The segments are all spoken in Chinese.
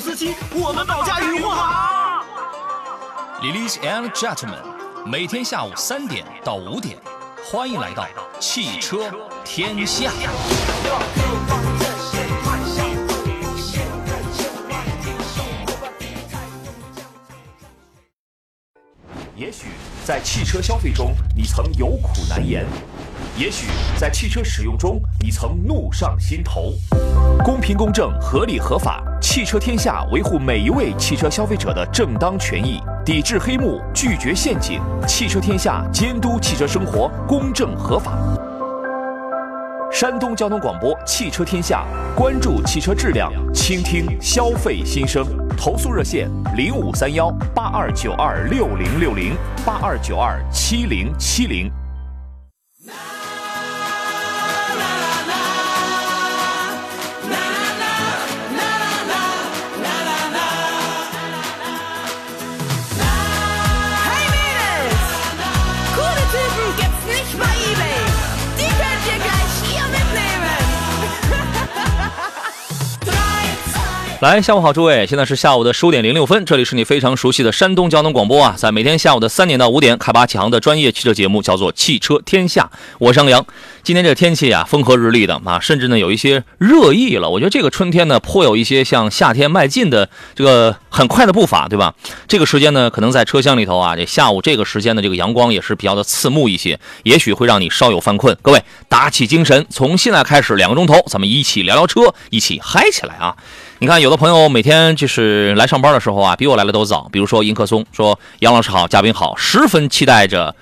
司机，我们保驾护航。Ladies and gentlemen，每天下午三点到五点，欢迎来到汽车天下。也许在汽车消费中，你曾有苦难言；也许在汽车使用中，你曾怒上心头。公平公正、合理合法，汽车天下维护每一位汽车消费者的正当权益，抵制黑幕，拒绝陷阱。汽车天下监督汽车生活公正合法。山东交通广播《汽车天下》，关注汽车质量，倾听消费心声。投诉热线：零五三幺八二九二六零六零八二九二七零七零。来，下午好，诸位，现在是下午的十五点零六分，这里是你非常熟悉的山东交通广播啊，在每天下午的三点到五点，开拔启航的专业汽车节目叫做《汽车天下》，我是杨。今天这个天气啊，风和日丽的啊，甚至呢有一些热意了。我觉得这个春天呢，颇有一些向夏天迈进的这个很快的步伐，对吧？这个时间呢，可能在车厢里头啊，这下午这个时间的这个阳光也是比较的刺目一些，也许会让你稍有犯困。各位打起精神，从现在开始两个钟头，咱们一起聊聊车，一起嗨起来啊！你看，有的朋友每天就是来上班的时候啊，比我来的都早。比如说迎客松说：“杨老师好，嘉宾好，十分期待着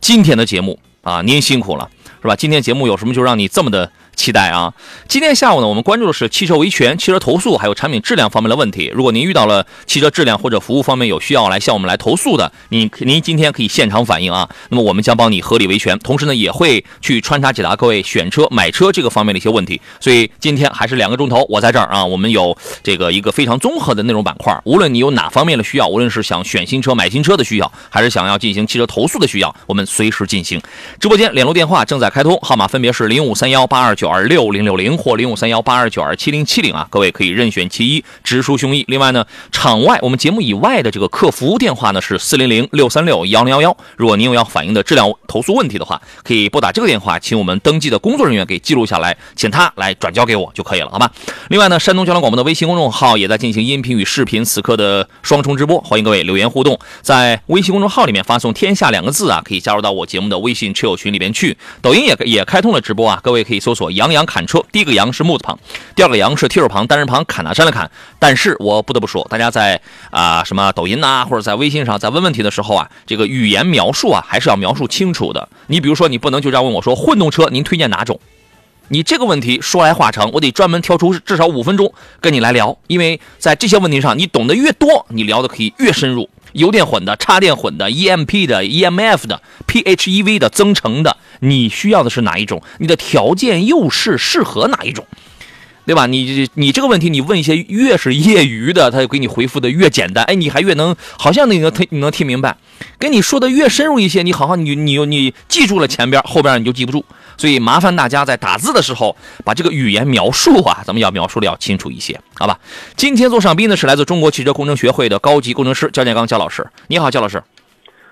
今天的节目啊，您辛苦了，是吧？今天节目有什么就让你这么的期待啊？今天下午呢，我们关注的是汽车维权、汽车投诉还有产品质量方面的问题。如果您遇到了汽车质量或者服务方面有需要来向我们来投诉的，您您今天可以现场反映啊。那么我们将帮你合理维权，同时呢也会去穿插解答各位选车、买车这个方面的一些问题。所以今天还是两个钟头，我在这儿啊，我们有这个一个非常综合的内容板块。无论你有哪方面的需要，无论是想选新车、买新车的需要，还是想要进行汽车投诉的需要，我们随时进行。直播间联络电话正在开通，号码分别是零五三幺八二九二六零六零或零五三幺八二九二七零七零啊，各位可以任选其一，直抒胸臆。另外呢，场外我们节目以外的这个客服电话呢是四零零六三六幺零幺幺。如果您有要反映的质量投诉问题的话，可以拨打这个电话，请我们登记的工作人员给记录下来，请他来转交给我就可以了，好吧？另外呢，山东交通广播的微信公众号也在进行音频与视频此刻的双重直播，欢迎各位留言互动，在微信公众号里面发送“天下”两个字啊，可以加入到我节目的微信车友群里边去。抖音也也开通了直播啊，各位可以搜索“杨洋砍车”，第一个“杨”是木字旁，第二个“杨”是提手旁单人旁砍大山的砍。但是我不得不说，大家在啊、什么抖音呐、或者在微信上在问问题的时候啊，这个语言描述啊还是要描述清楚的。你比如说，你不能就这样问我说混动车您推荐哪种？你这个问题说来话长，我得专门挑出至少五分钟跟你来聊，因为在这些问题上，你懂得越多，你聊的可以越深入。油电混的、插电混的、EMP 的、EMF 的、PHEV 的、增程的，你需要的是哪一种？你的条件又是适合哪一种？对吧？你你这个问题，你问一些越是业余的，他就给你回复的越简单，哎，你还越能，好像你能听你能听明白。跟你说的越深入一些，你好好你你你记住了前边，后边你就记不住。所以麻烦大家在打字的时候，把这个语言描述啊，咱们要描述的要清楚一些，好吧？今天做上宾的是来自中国汽车工程学会的高级工程师焦建刚焦老师，你好，焦老师。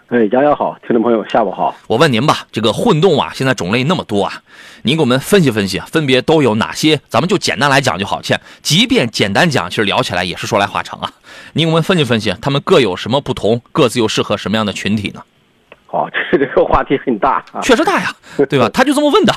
哎，杨洋好，听众朋友下午好。我问您吧，这个混动啊，现在种类那么多啊，您给我们分析分析，分别都有哪些？咱们就简单来讲就好，切即便简单讲，其实聊起来也是说来话长啊。您给我们分析分析，他们各有什么不同，各自又适合什么样的群体呢？好，这这个话题很大啊。确实大呀，对吧？他就这么问的，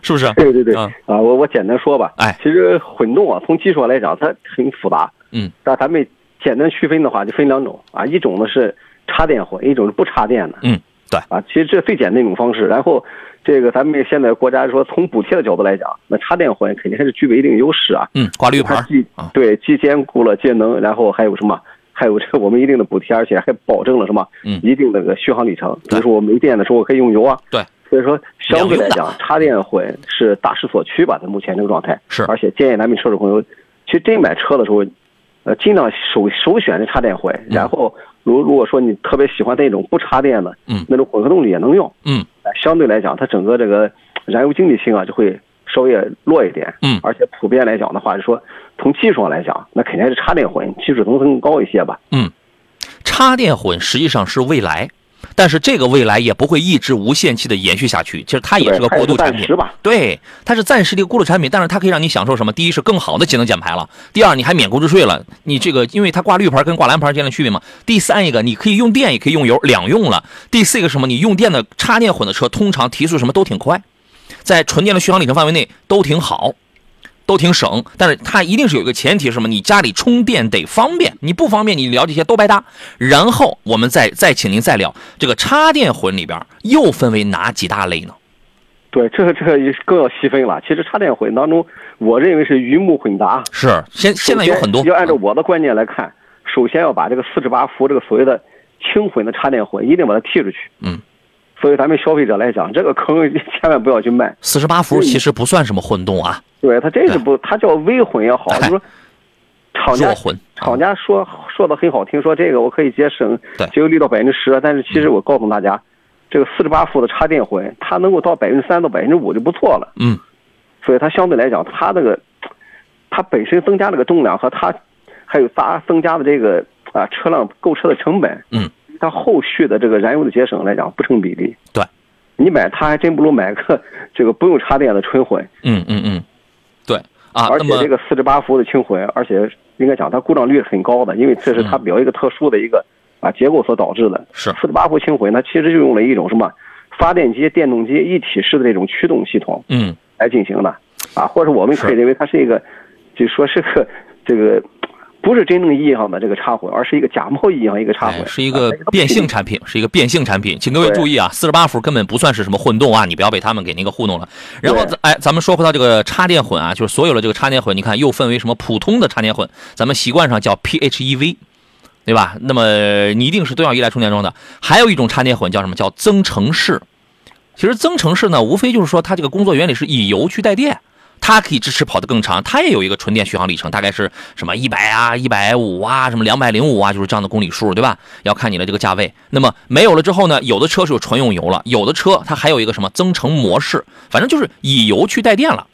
是不是？对对对，啊啊，我我简单说吧。哎其实混动啊，从技术上来讲，它很复杂。嗯，但咱们简单区分的话，就分两种啊，一种呢是插电混，一种是不插电的。嗯，对啊，其实这最简单一种方式。然后这个咱们现在国家说从补贴的角度来讲，那插电混肯定还是具备一定优势啊。嗯，挂绿牌它既啊，对既兼顾了节能，然后还有什么？还有这个我们一定的补贴，而且还保证了什么？嗯一定的个续航里程。比如说我没电的时候，我可以用油啊。对。所以说，相对来讲，插电混是大势所趋吧？在目前这个状态。是而且建议咱们车主朋友，其实真买车的时候，呃，尽量首首选的插电混。然后，如如果说你特别喜欢那种不插电的，嗯那种混合动力也能用。嗯呃相对来讲，它整个这个燃油经济性啊就会稍微弱一点。嗯而且普遍来讲的话，就说从技术上来讲，那肯定还是插电混技术层更高一些吧。嗯，插电混实际上是未来，但是这个未来也不会一直无限期的延续下去。其实它也是个过渡产品对它是暂时的一个过渡产品，但是它可以让你享受什么？第一是更好的节能减排了，第二你还免购置税了。你这个因为它挂绿牌跟挂蓝牌之间的区别嘛。第三一个你可以用电也可以用油，两用了。第四一个什么？你用电的插电混的车通常提速什么都挺快，在纯电的续航里程范围内都挺好。都挺省，但是它一定是有一个前提是什么？你家里充电得方便，你不方便，你聊这些都白搭。然后我们再再请您再聊这个插电混里边又分为哪几大类呢？对，这个这个更要细分了。其实插电混当中，我认为是鱼目混杂。是现现在有很多要按照我的观念来看，首先要把这个四十八伏这个所谓的轻混的插电混一定把它剔出去。嗯。所以咱们消费者来讲，这个坑千万不要去卖。四十八伏其实不算什么混动啊，对，它真是不，它叫微混也好，哎。就说厂家混。厂家说说的很好听，说这个我可以节省对。节油率到百分之十，但是其实我告诉大家，这个四十八伏的插电混，它能够到百分之三到百分之五就不错了。嗯，所以它相对来讲，它这个它本身增加这个重量和它还有杂增加的这个啊车辆购车的成本，嗯，它后续的这个燃油的节省来讲不成比例。对，你买它还真不如买个这个不用插电的纯混。嗯嗯嗯，对啊。而且这个四十八伏的轻混，而且应该讲它故障率很高的，因为这是它比较一个特殊的一个啊结构所导致的。是四十八伏轻混，它其实就用了一种什么发电机、电动机一体式的这种驱动系统嗯来进行的，啊，或者我们可以认为它是一个，就说是个这个不是真正意义上的这个插混，而是一个假冒意义上一个插混，哎是一个啊变性产品，是一个变性产品，请各位注意啊，四十八伏根本不算是什么混动啊，你不要被他们给那个糊弄了。然后对哎，咱们说回到这个插电混啊，就是所有的这个插电混，你看又分为什么普通的插电混，咱们习惯上叫 PHEV。对吧？那么你一定是都要依赖充电桩的。还有一种插电混叫什么？叫增程式。其实增程式呢，无非就是说它这个工作原理是以油去带电，它可以支持跑得更长，它也有一个纯电续航里程，大概是什么一百啊、一百五啊、什么两百零五啊，就是这样的公里数，对吧？要看你的这个价位。那么没有了之后呢，有的车是有纯用油了，有的车它还有一个什么增程模式，反正就是以油去带电了。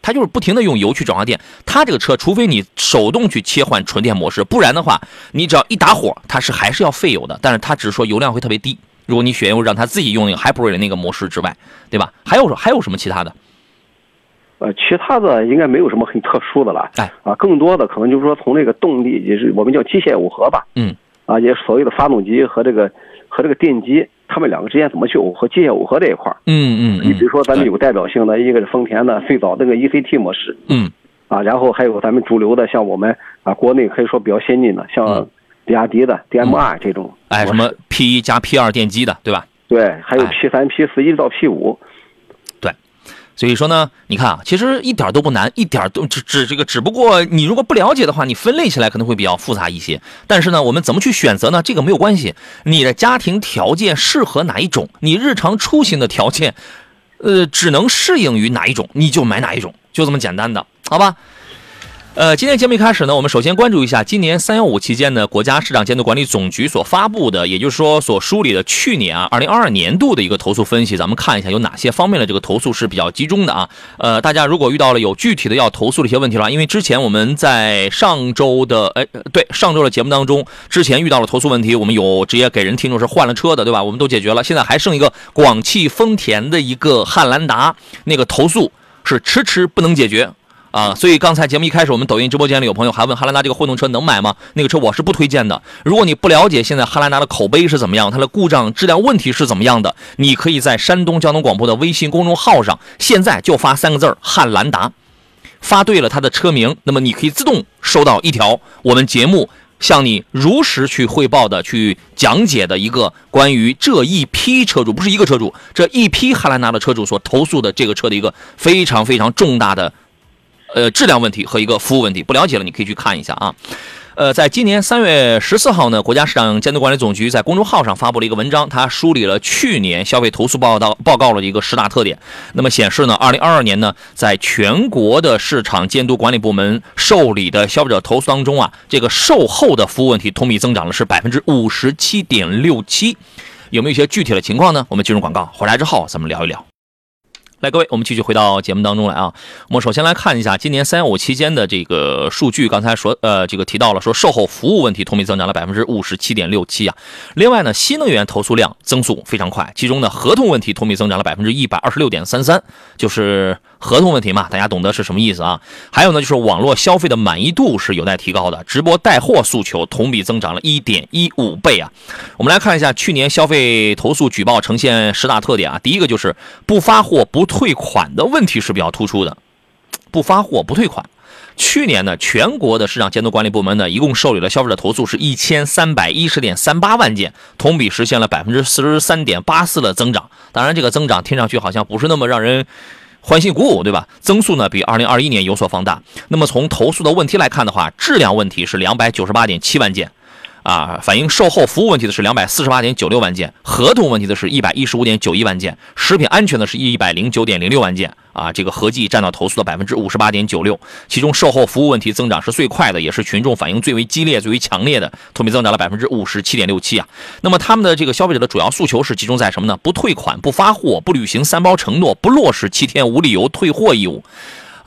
它就是不停的用油去转化电，它这个车除非你手动去切换纯电模式，不然的话，你只要一打火，它是还是要费油的，但是它只是说油量会特别低。如果你选用让它自己用那个 Hybrid 那个模式之外，对吧？还有还有什么其他的？呃，其他的应该没有什么很特殊的了。哎，啊，更多的可能就是说从这个动力，也是我们叫机械耦合吧。嗯。啊，也所谓的发动机和这个和这个电机，它们两个之间怎么去耦合？机械耦合这一块儿。嗯嗯你比如说，咱们有代表性的一个是丰田的最早那个 ECT 模式嗯啊，然后还有咱们主流的，像我们啊国内可以说比较先进的，像嗯比亚迪的 DMI 这种。哎，什么 P 一加 P 二电机的，对吧？对，还有哎 P 三、P 四一直到 P 五。所以说呢，你看啊，其实一点都不难，一点都只只这个，只不过你如果不了解的话，你分类起来可能会比较复杂一些。但是呢，我们怎么去选择呢？这个没有关系，你的家庭条件适合哪一种，你日常出行的条件，呃，只能适应于哪一种，你就买哪一种，就这么简单的，好吧？呃，今天节目一开始呢，我们首先关注一下今年三幺五期间呢，国家市场监督管理总局所发布的，也就是说所梳理的去年啊，二零二二年度的一个投诉分析，咱们看一下有哪些方面的这个投诉是比较集中的啊。呃，大家如果遇到了有具体的要投诉的一些问题的话，因为之前我们在上周的哎对上周的节目当中，之前遇到了投诉问题，我们有直接给人听众是换了车的，对吧？我们都解决了，现在还剩一个广汽丰田的一个汉兰达那个投诉是迟迟不能解决。啊，所以刚才节目一开始，我们抖音直播间里有朋友还问汉兰达这个混动车能买吗？那个车我是不推荐的。如果你不了解现在汉兰达的口碑是怎么样，它的故障质量问题是怎么样的，你可以在山东交通广播的微信公众号上，现在就发三个字儿“汉兰达”。发对了他的车名，那么你可以自动收到一条我们节目向你如实去汇报的、去讲解的一个关于这一批车主，不是一个车主，这一批汉兰达的车主所投诉的这个车的一个非常非常重大的呃质量问题和一个服务问题。不了解了，你可以去看一下啊。呃，在今年三月十四号呢，国家市场监督管理总局在公众号上发布了一个文章，它梳理了去年消费投诉报道报告的一个十大特点。那么显示呢，二零二二年呢，在全国的市场监督管理部门受理的消费者投诉当中啊，这个售后的服务问题同比增长了是百分之五十七点六七。有没有一些具体的情况呢？我们进入广告，回来之后咱们聊一聊。来，各位，我们继续回到节目当中来啊。我们首先来看一下今年三幺五期间的这个数据。刚才说，呃，这个提到了说售后服务问题同比增长了百分之五十七点六七啊。另外呢，新能源投诉量增速非常快，其中呢，合同问题同比增长了百分之一百二十六点三三，就是合同问题嘛，大家懂得是什么意思啊？还有呢，就是网络消费的满意度是有待提高的，直播带货诉求同比增长了一点一五倍啊。我们来看一下去年消费投诉举报呈现十大特点啊。第一个就是不发货不。退款的问题是比较突出的，不发货不退款。去年呢，全国的市场监督管理部门呢，一共受理了消费者投诉是一千三百一十点三八万件，同比实现了百分之四十三点八四的增长。当然，这个增长听上去好像不是那么让人欢欣鼓舞，对吧？增速呢比二零二一年有所放大。那么从投诉的问题来看的话，质量问题是两百九十八点七万件。啊，反映售后服务问题的是两百四十八点九六万件，合同问题的是一百一十五点九一万件，食品安全的是一百零九点零六万件。啊，这个合计占到投诉的百分之五十八点九六，其中售后服务问题增长是最快的，也是群众反应最为激烈、最为强烈的，同比增长了百分之五十七点六七啊。那么他们的这个消费者的主要诉求是集中在什么呢？不退款、不发货、不履行三包承诺、不落实七天无理由退货义务。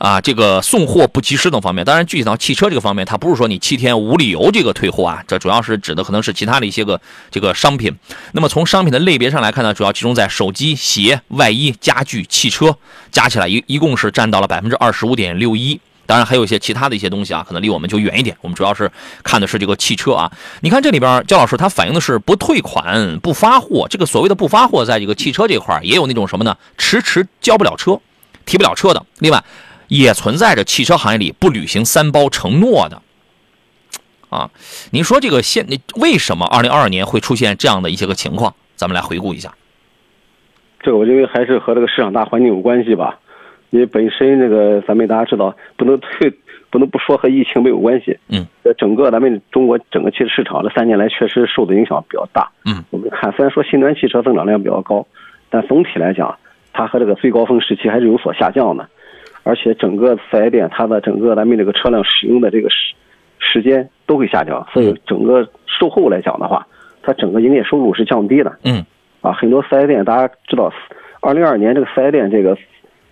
啊，这个送货不及时等方面，当然具体到汽车这个方面，它不是说你七天无理由这个退货啊，这主要是指的可能是其他的一些个这个商品。那么从商品的类别上来看呢，主要集中在手机、鞋、外衣、家具、汽车，加起来一一共是占到了百分之二十五点六一。当然还有一些其他的一些东西啊，可能离我们就远一点。我们主要是看的是这个汽车啊。你看这里边，焦老师他反映的是不退款、不发货。这个所谓的不发货，在这个汽车这块也有那种什么呢？迟迟交不了车、提不了车的。另外。也存在着汽车行业里不履行三包承诺的，啊，您说这个现为什么二零二二年会出现这样的一些个情况？咱们来回顾一下。这个我认为还是和这个市场大环境有关系吧，因为本身这个咱们大家知道，不能 退，不能不说和疫情没有关系。嗯。呃，整个咱们中国整个汽车市场这三年来确实受的影响比较大。嗯。我们看，虽然说新能源汽车增长量比较高，但总体来讲，它和这个最高峰时期还是有所下降的。而且整个四 S 店它的整个咱们这个车辆使用的这个时时间都会下降，所以整个售后来讲的话，它整个营业收入是降低的。嗯，啊，很多四 S 店大家知道，二零二二年这个四 S 店这个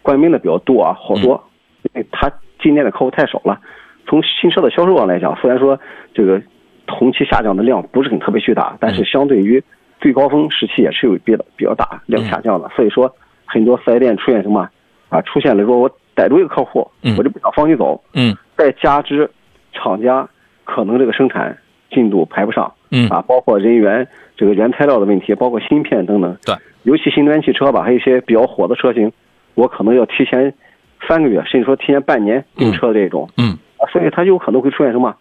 关门的比较多啊，好多，因为它今年的客户太少了。从新车的销售上来讲，虽然说这个同期下降的量不是很特别巨大，但是相对于最高峰时期也是有比较比较大量下降的。所以说，很多四 S 店出现什么啊？出现了说我。逮住一个客户，我就不想放你走。嗯，再加之厂家可能这个生产进度排不上。嗯啊，包括人员这个原材料的问题，包括芯片等等。对，尤其新能源汽车吧，还有一些比较火的车型，我可能要提前三个月，甚至说提前半年订车这种。嗯啊，所以它有可能会出现什么？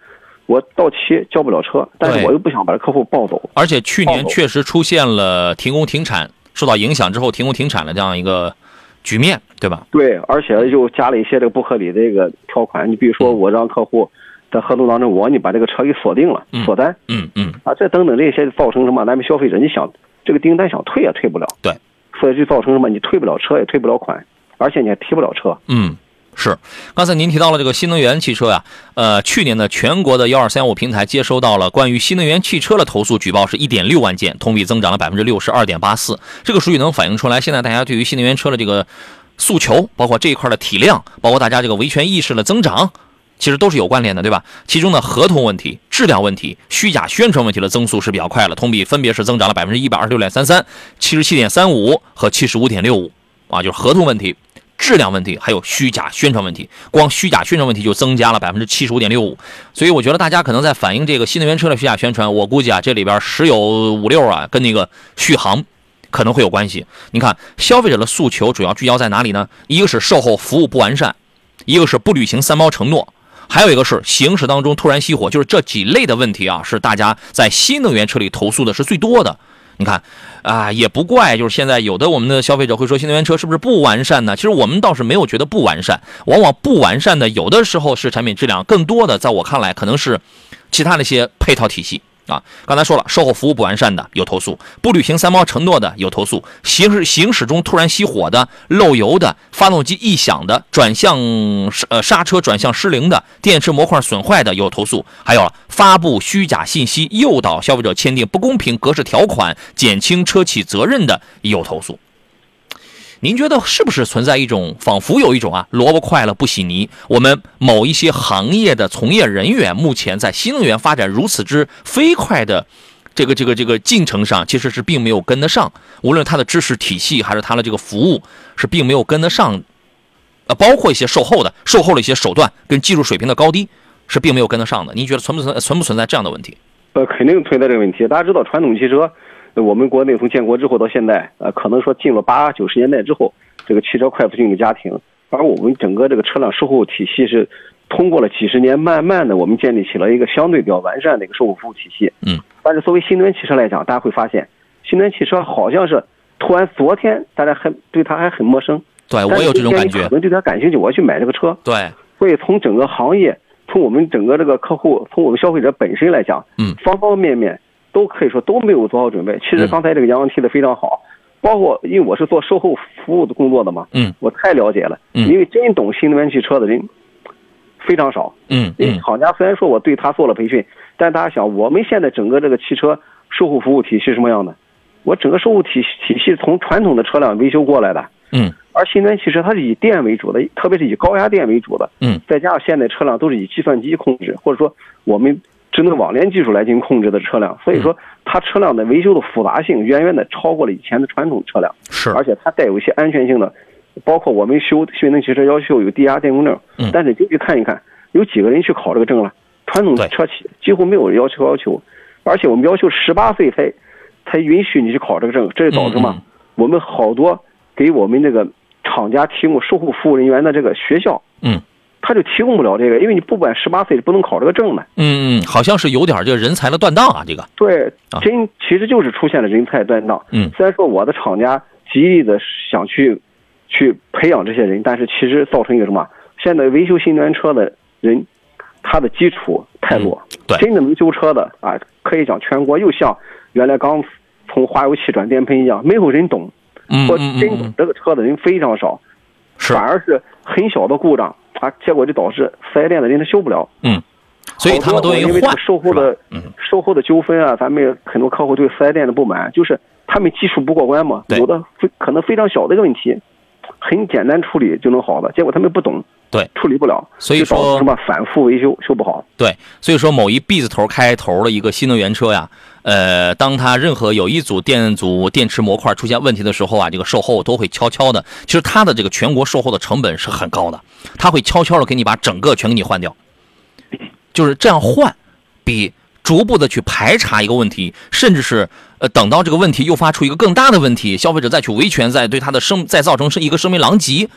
我到期交不了车，但是我又不想把这客户抱走。而且去年确实出现了停工停产，受到影响之后停工停产的这样一个。局面对吧？对，而且又加了一些这个不合理的这个条款。你比如说，我让客户在合同当中，我你把这个车给锁定了，锁单，嗯嗯，啊，这等等这些造成什么？咱们消费者你想这个订单想退也退不了，对，所以就造成什么？你退不了车也退不了款，而且你还提不了车，嗯。是，刚才您提到了这个新能源汽车呀，呃，去年的，全国的幺二三五平台接收到了关于新能源汽车的投诉举报是一点六万件，同比增长了百分之六十二点八四。这个数据能反映出来，现在大家对于新能源车的这个诉求，包括这一块的体量，包括大家这个维权意识的增长，其实都是有关联的，对吧？其中呢，合同问题、质量问题、虚假宣传问题的增速是比较快了，同比分别是增长了百分之一百二十六点三三、七十七点三五和七十五点六五啊，就是合同问题。质量问题，还有虚假宣传问题，光虚假宣传问题就增加了百分之七十五点六五，所以我觉得大家可能在反映这个新能源车的虚假宣传，我估计啊，这里边十有五六啊，跟那个续航可能会有关系。你看，消费者的诉求主要聚焦在哪里呢？一个是售后服务不完善，一个是不履行三包承诺，还有一个是行驶当中突然熄火，就是这几类的问题啊，是大家在新能源车里投诉的是最多的。你看，啊，也不怪，就是现在有的我们的消费者会说新能源车是不是不完善呢？其实我们倒是没有觉得不完善，往往不完善的有的时候是产品质量，更多的在我看来可能是其他那些配套体系。啊，刚才说了，售后服务不完善的有投诉，不履行三包承诺的有投诉，行驶行驶中突然熄火的、漏油的、发动机异响的、转向呃刹车转向失灵的、电池模块损坏的有投诉，还有发布虚假信息、诱导消费者签订不公平格式条款、减轻车企责任的有投诉。您觉得是不是存在一种仿佛有一种啊萝卜快了不洗泥？我们某一些行业的从业人员目前在新能源发展如此之飞快的这个这个这个进程上，其实是并没有跟得上。无论他的知识体系还是他的这个服务，是并没有跟得上。呃，包括一些售后的售后的一些手段跟技术水平的高低，是并没有跟得上的。您觉得存不存存不存在这样的问题？呃，肯定存在这个问题。大家知道传统汽车。我们国内从建国之后到现在，呃，可能说进了八九十年代之后，这个汽车快速进入家庭，而我们整个这个车辆售后体系是通过了几十年，慢慢的我们建立起了一个相对比较完善的一个售后服务体系。嗯。但是作为新能源汽车来讲，大家会发现，新能源汽车好像是突然昨天大家还对它还很陌生。对，我有这种感觉。可能对它感兴趣，我要去买这个车。对。所以从整个行业，从我们整个这个客户，从我们消费者本身来讲，嗯，方方面面。都可以说都没有做好准备。其实刚才这个杨洋提的非常好，包括因为我是做售后服务的工作的嘛，嗯，我太了解了，嗯，因为真懂新能源汽车的人非常少，嗯，因为厂家虽然说我对他做了培训，但大家想，我们现在整个这个汽车售后服务体系是什么样的？我整个售后体体系从传统的车辆维修过来的，嗯，而新能源汽车它是以电为主的，特别是以高压电为主的，嗯，再加上现在车辆都是以计算机控制，或者说我们。智能网联技术来进行控制的车辆，所以说它车辆的维修的复杂性远远的超过了以前的传统车辆。是，而且它带有一些安全性的，包括我们修新能源汽车要求有低压电工证，嗯，但是进去看一看，有几个人去考这个证了？传统车企几乎没有要求要求，而且我们要求十八岁才才允许你去考这个证，这就导致嘛，我们好多给我们这个厂家提供售后服务人员的这个学校，嗯。他就提供不了这个，因为你不满十八岁不能考这个证嘛。嗯嗯，好像是有点这个人才的断档啊，这个。对，真其实就是出现了人才断档。嗯，虽然说我的厂家极力的想去去培养这些人，但是其实造成一个什么？现在维修新能源车的人，他的基础太弱。对，真的能修车的啊，可以讲全国又像原来刚从化油器转电喷一样，没有人懂。嗯或真懂这个车的人非常少，反而是很小的故障。啊，结果就导致四 S 店的人他修不了。嗯，所以他们都因为这个售后的售后的纠纷啊，咱们很多客户对四 S 店的不满，就是他们技术不过关嘛，有的非可能非常小的一个问题，很简单处理就能好的，结果他们不懂，对，处理不了，所以说什么反复维修修不好。对，所以说某一 B 字头开头的一个新能源车呀。呃，当它任何有一组电阻电池模块出现问题的时候啊，这个售后都会悄悄的，其实它的这个全国售后的成本是很高的，他会悄悄的给你把整个全给你换掉，就是这样换，比逐步的去排查一个问题，甚至是呃等到这个问题诱发出一个更大的问题，消费者再去维权，再对他的生再造成是一个声名狼藉，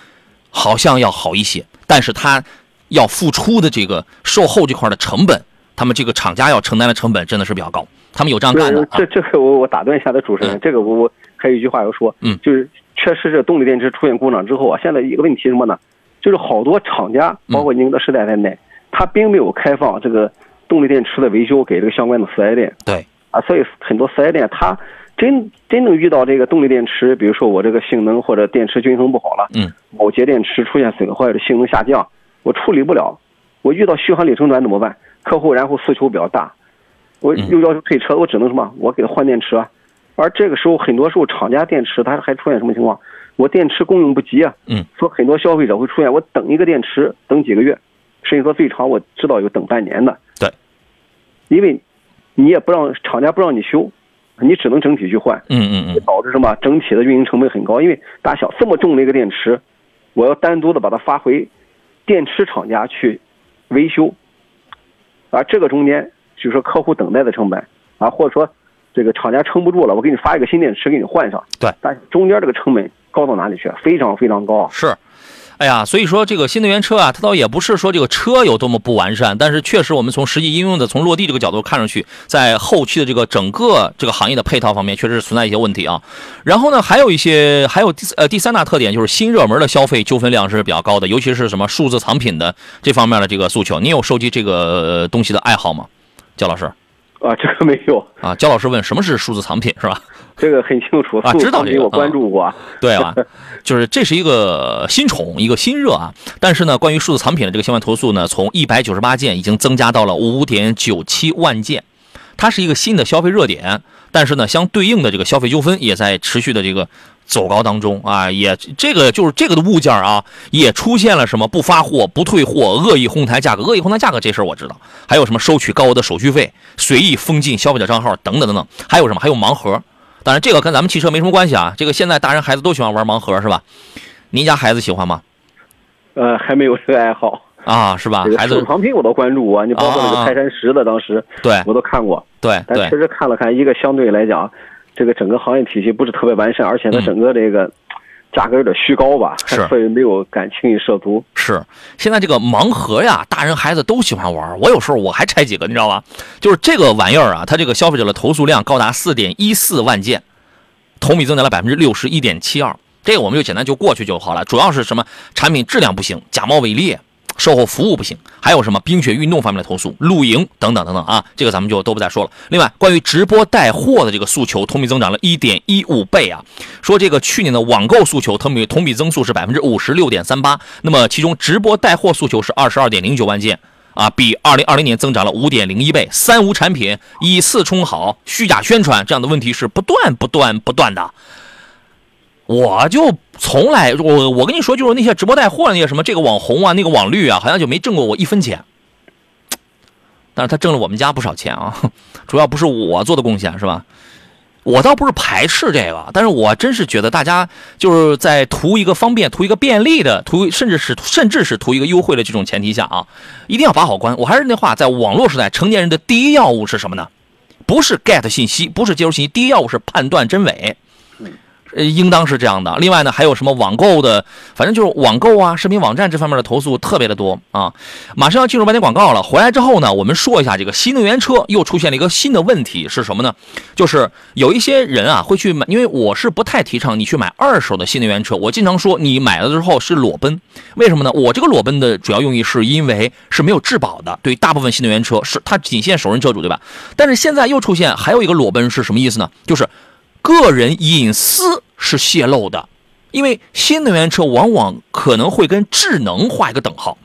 好像要好一些，但是他要付出的这个售后这块的成本，他们这个厂家要承担的成本真的是比较高。他们有这样干的。这这个我我打断一下的主持人，这个我我还有一句话要说，嗯，就是确实是动力电池出现故障之后啊，现在一个问题什么呢？就是好多厂家，包括宁德时代在内，他并没有开放这个动力电池的维修给这个相关的四 S 店。对。啊，所以很多四 S 店他真真正遇到这个动力电池，比如说我这个性能或者电池均衡不好了，嗯，某节电池出现损坏的性能下降，我处理不了，我遇到续航里程短怎么办？客户然后诉求比较大。我又要求退车，我只能什么？我给他换电池，而这个时候很多时候厂家电池它还出现什么情况？我电池供应不及啊，嗯，说很多消费者会出现我等一个电池等几个月，甚至说最长我知道有等半年的。对，因为你也不让厂家不让你修，你只能整体去换，嗯嗯嗯，导致什么？整体的运营成本很高，因为大小这么重的一个电池，我要单独的把它发回电池厂家去维修，而这个中间。就是说，客户等待的成本啊，或者说，这个厂家撑不住了，我给你发一个新电池给你换上。对，但中间这个成本高到哪里去？非常非常高。是。哎呀，所以说这个新能源车啊，它倒也不是说这个车有多么不完善，但是确实我们从实际应用的、从落地这个角度看上去，在后期的这个整个这个行业的配套方面，确实是存在一些问题啊。然后呢，还有一些，还有第呃第三大特点就是新热门的消费纠纷量是比较高的，尤其是什么数字藏品的这方面的这个诉求。你有收集这个东西的爱好吗，焦老师？啊，这个没有啊。焦老师问什么是数字藏品是吧？这个很清楚啊，知道这个我关注过。对啊，就是这是一个新宠，一个新热啊。但是呢，关于数字藏品的这个相关投诉呢，从一百九十八件已经增加到了五点九七万件，它是一个新的消费热点。但是呢，相对应的这个消费纠纷也在持续的这个走高当中啊，也这个就是这个的物件啊，也出现了什么不发货、不退货、恶意哄抬价格、恶意哄抬价格这事儿我知道，还有什么收取高额的手续费、随意封禁消费者账号等等等等，还有什么？还有盲盒。当然，这个跟咱们汽车没什么关系啊。这个现在大人孩子都喜欢玩盲盒，是吧？您家孩子喜欢吗？呃，还没有这个爱好啊，是吧？孩子收藏品我都关注过，你包括那个泰山石的，当时对我都看过。对，但确实看了看，一个相对来讲，这个整个行业体系不是特别完善，而且它整个这个。价格有点虚高吧，是，所以没有敢轻易涉足。是，现在这个盲盒呀，大人孩子都喜欢玩。我有时候我还拆几个，你知道吧？就是这个玩意儿啊，它这个消费者的投诉量高达四点一四万件，同比增长了百分之六十一点七二。这个我们就简单就过去就好了。主要是什么？产品质量不行，假冒伪劣。售后服务不行，还有什么冰雪运动方面的投诉、露营等等等等啊，这个咱们就都不再说了。另外，关于直播带货的这个诉求，同比增长了一点一五倍啊。说这个去年的网购诉求同比同比增速是百分之五十六点三八，那么其中直播带货诉求是二十二点零九万件啊，比二零二零年增长了五点零一倍。三无产品、以次充好、虚假宣传这样的问题是不断不断不断的。我就从来我我跟你说，就是那些直播带货那些什么这个网红啊，那个网绿啊，好像就没挣过我一分钱。但是他挣了我们家不少钱啊，主要不是我做的贡献是吧？我倒不是排斥这个，但是我真是觉得大家就是在图一个方便、图一个便利的、图甚至是甚至是图一个优惠的这种前提下啊，一定要把好关。我还是那话，在网络时代，成年人的第一要务是什么呢？不是 get 信息，不是接收信息，第一要务是判断真伪。呃，应当是这样的。另外呢，还有什么网购的，反正就是网购啊、视频网站这方面的投诉特别的多啊。马上要进入半天广告了，回来之后呢，我们说一下这个新能源车又出现了一个新的问题是什么呢？就是有一些人啊会去买，因为我是不太提倡你去买二手的新能源车。我经常说，你买了之后是裸奔，为什么呢？我这个裸奔的主要用意是因为是没有质保的，对大部分新能源车是它仅限首任车主，对吧？但是现在又出现还有一个裸奔是什么意思呢？就是。个人隐私是泄露的，因为新能源车往往可能会跟智能画一个等号，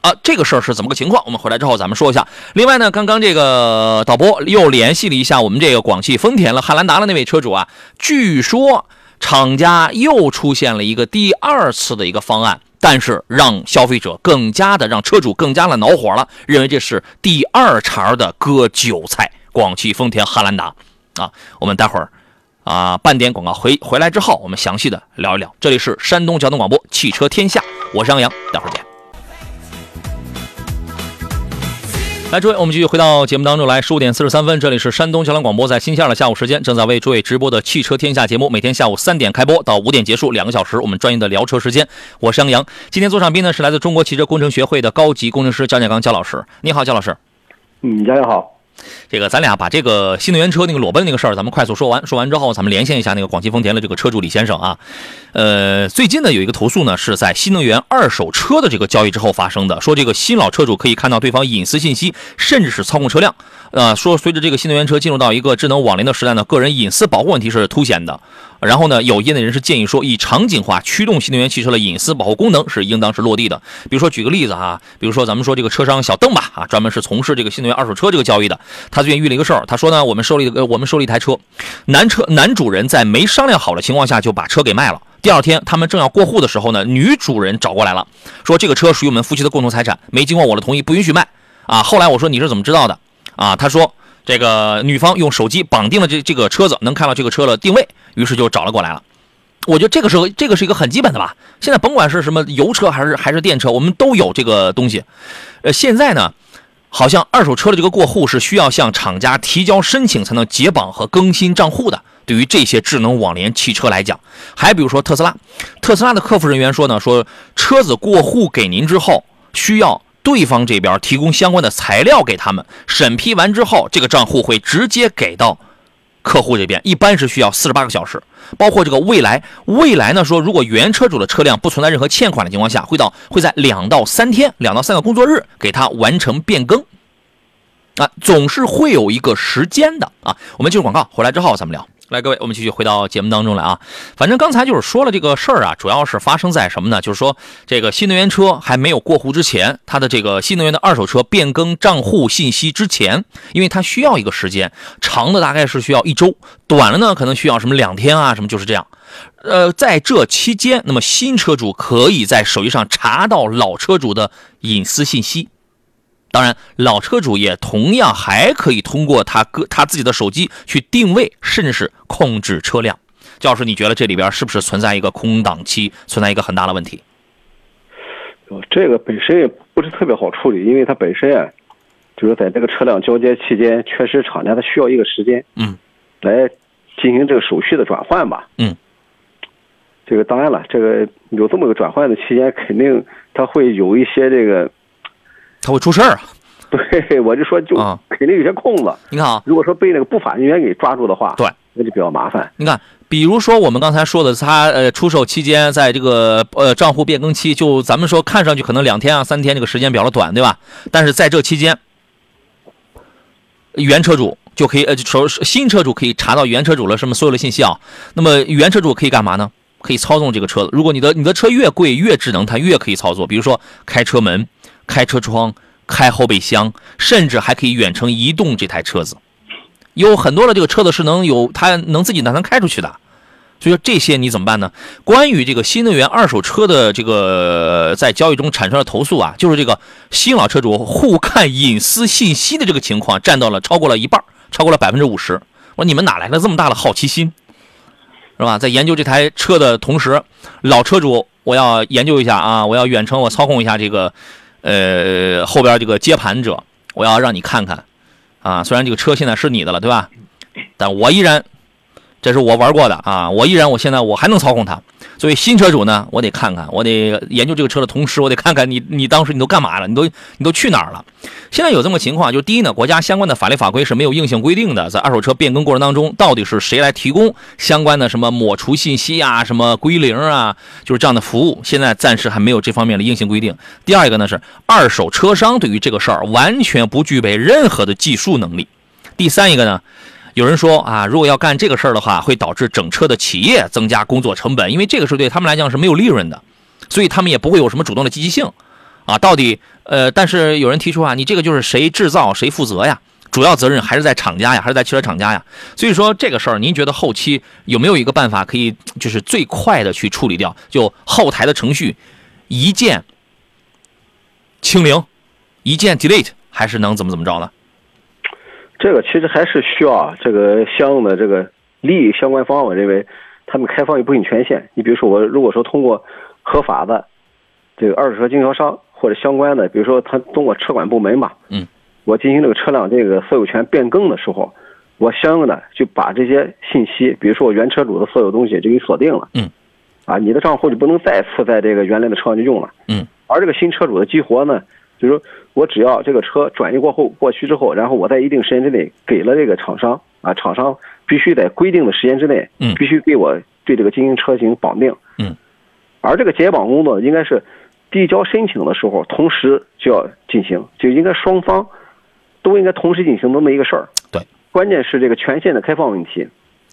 啊，这个事儿是怎么个情况？我们回来之后咱们说一下。另外呢，刚刚这个导播又联系了一下我们这个广汽丰田了汉兰达的那位车主啊，据说厂家又出现了一个第二次的一个方案，但是让消费者更加的让车主更加的恼火了，认为这是第二茬的割韭菜。广汽丰田汉兰达啊，我们待会儿。啊，半点广告回回来之后，我们详细的聊一聊。这里是山东交通广播汽车天下，我是杨洋，待会儿见。来，诸位，我们继续回到节目当中来。十五点四十三分，这里是山东交通广播，在星期二的下午时间，正在为诸位直播的汽车天下节目，每天下午三点开播到五点结束，两个小时，我们专业的聊车时间。我是杨洋，今天做上宾呢是来自中国汽车工程学会的高级工程师焦建刚焦老师。你好，焦老师。嗯，大家好。这个咱俩把这个新能源车那个裸奔那个事儿，咱们快速说完。说完之后，咱们连线一下那个广汽丰田的这个车主李先生啊。呃，最近呢有一个投诉呢，是在新能源二手车的这个交易之后发生的，说这个新老车主可以看到对方隐私信息，甚至是操控车辆。呃，说随着这个新能源车进入到一个智能网联的时代呢，个人隐私保护问题是凸显的。然后呢，有业内人士建议说，以场景化驱动新能源汽车的隐私保护功能是应当是落地的。比如说，举个例子啊，比如说咱们说这个车商小邓吧，啊，专门是从事这个新能源二手车这个交易的。他最近遇了一个事儿，他说呢，我们收了一个，我们收了一台车，男车男主人在没商量好的情况下就把车给卖了。第二天他们正要过户的时候呢，女主人找过来了，说这个车属于我们夫妻的共同财产，没经过我的同意不允许卖。啊，后来我说你是怎么知道的？啊，他说这个女方用手机绑定了这这个车子，能看到这个车的定位，于是就找了过来了。我觉得这个时候这个是一个很基本的吧。现在甭管是什么油车还是还是电车，我们都有这个东西。呃，现在呢，好像二手车的这个过户是需要向厂家提交申请才能解绑和更新账户的。对于这些智能网联汽车来讲，还比如说特斯拉，特斯拉的客服人员说呢，说车子过户给您之后，需要对方这边提供相关的材料给他们，审批完之后，这个账户会直接给到客户这边，一般是需要四十八个小时。包括这个未来，未来呢说，如果原车主的车辆不存在任何欠款的情况下，会到会在两到三天，两到三个工作日给他完成变更。啊，总是会有一个时间的啊。我们进入广告，回来之后咱们聊。来，各位，我们继续回到节目当中来啊。反正刚才就是说了这个事儿啊，主要是发生在什么呢？就是说这个新能源车还没有过户之前，它的这个新能源的二手车变更账户信息之前，因为它需要一个时间，长的大概是需要一周，短了呢可能需要什么两天啊，什么就是这样。呃，在这期间，那么新车主可以在手机上查到老车主的隐私信息。当然，老车主也同样还可以通过他个他自己的手机去定位，甚至是控制车辆。教授，你觉得这里边是不是存在一个空档期，存在一个很大的问题？这个本身也不是特别好处理，因为它本身啊，就是在这个车辆交接期间，确实厂家它需要一个时间，嗯，来进行这个手续的转换吧，嗯。这个当然了，这个有这么个转换的期间，肯定它会有一些这个。他会出事儿啊！对，我就说就肯定有些空子。你看啊，如果说被那个不法人员给抓住的话，对，那就比较麻烦。你看，比如说我们刚才说的，他呃出售期间，在这个呃账户变更期，就咱们说看上去可能两天啊三天，这个时间比较短，对吧？但是在这期间，原车主就可以呃，说新车主可以查到原车主了什么所有的信息啊。那么原车主可以干嘛呢？可以操纵这个车子。如果你的你的车越贵越智能，它越可以操作。比如说开车门。开车窗、开后备箱，甚至还可以远程移动这台车子。有很多的这个车子是能有它能自己能开出去的。所以说这些你怎么办呢？关于这个新能源二手车的这个在交易中产生的投诉啊，就是这个新老车主互看隐私信息的这个情况占到了超过了一半，超过了百分之五十。我说你们哪来的这么大的好奇心，是吧？在研究这台车的同时，老车主我要研究一下啊，我要远程我操控一下这个。呃，后边这个接盘者，我要让你看看，啊，虽然这个车现在是你的了，对吧？但我依然，这是我玩过的啊，我依然，我现在我还能操控它。作为新车主呢，我得看看，我得研究这个车的同时，我得看看你，你当时你都干嘛了？你都你都去哪儿了？现在有这么情况，就是第一呢，国家相关的法律法规是没有硬性规定的，在二手车变更过程当中，到底是谁来提供相关的什么抹除信息啊、什么归零啊，就是这样的服务，现在暂时还没有这方面的硬性规定。第二个呢是二手车商对于这个事儿完全不具备任何的技术能力。第三一个呢。有人说啊，如果要干这个事儿的话，会导致整车的企业增加工作成本，因为这个是对他们来讲是没有利润的，所以他们也不会有什么主动的积极性，啊，到底呃，但是有人提出啊，你这个就是谁制造谁负责呀？主要责任还是在厂家呀，还是在汽车厂家呀？所以说这个事儿，您觉得后期有没有一个办法可以就是最快的去处理掉？就后台的程序一键清零，一键 delete，还是能怎么怎么着呢？这个其实还是需要这个相应的这个利益相关方，我认为他们开放一部分权限。你比如说，我如果说通过合法的这个二手车经销商或者相关的，比如说他通过车管部门吧，嗯，我进行这个车辆这个所有权变更的时候，我相应的就把这些信息，比如说我原车主的所有东西就给锁定了，嗯，啊，你的账户就不能再次在这个原来的车上就用了，嗯，而这个新车主的激活呢？就是说我只要这个车转移过后过去之后，然后我在一定时间之内给了这个厂商啊，厂商必须在规定的时间之内，嗯，必须给我对这个经营车型绑定，嗯，而这个解绑工作应该是递交申请的时候同时就要进行，就应该双方都应该同时进行这么一个事儿。对，关键是这个权限的开放问题，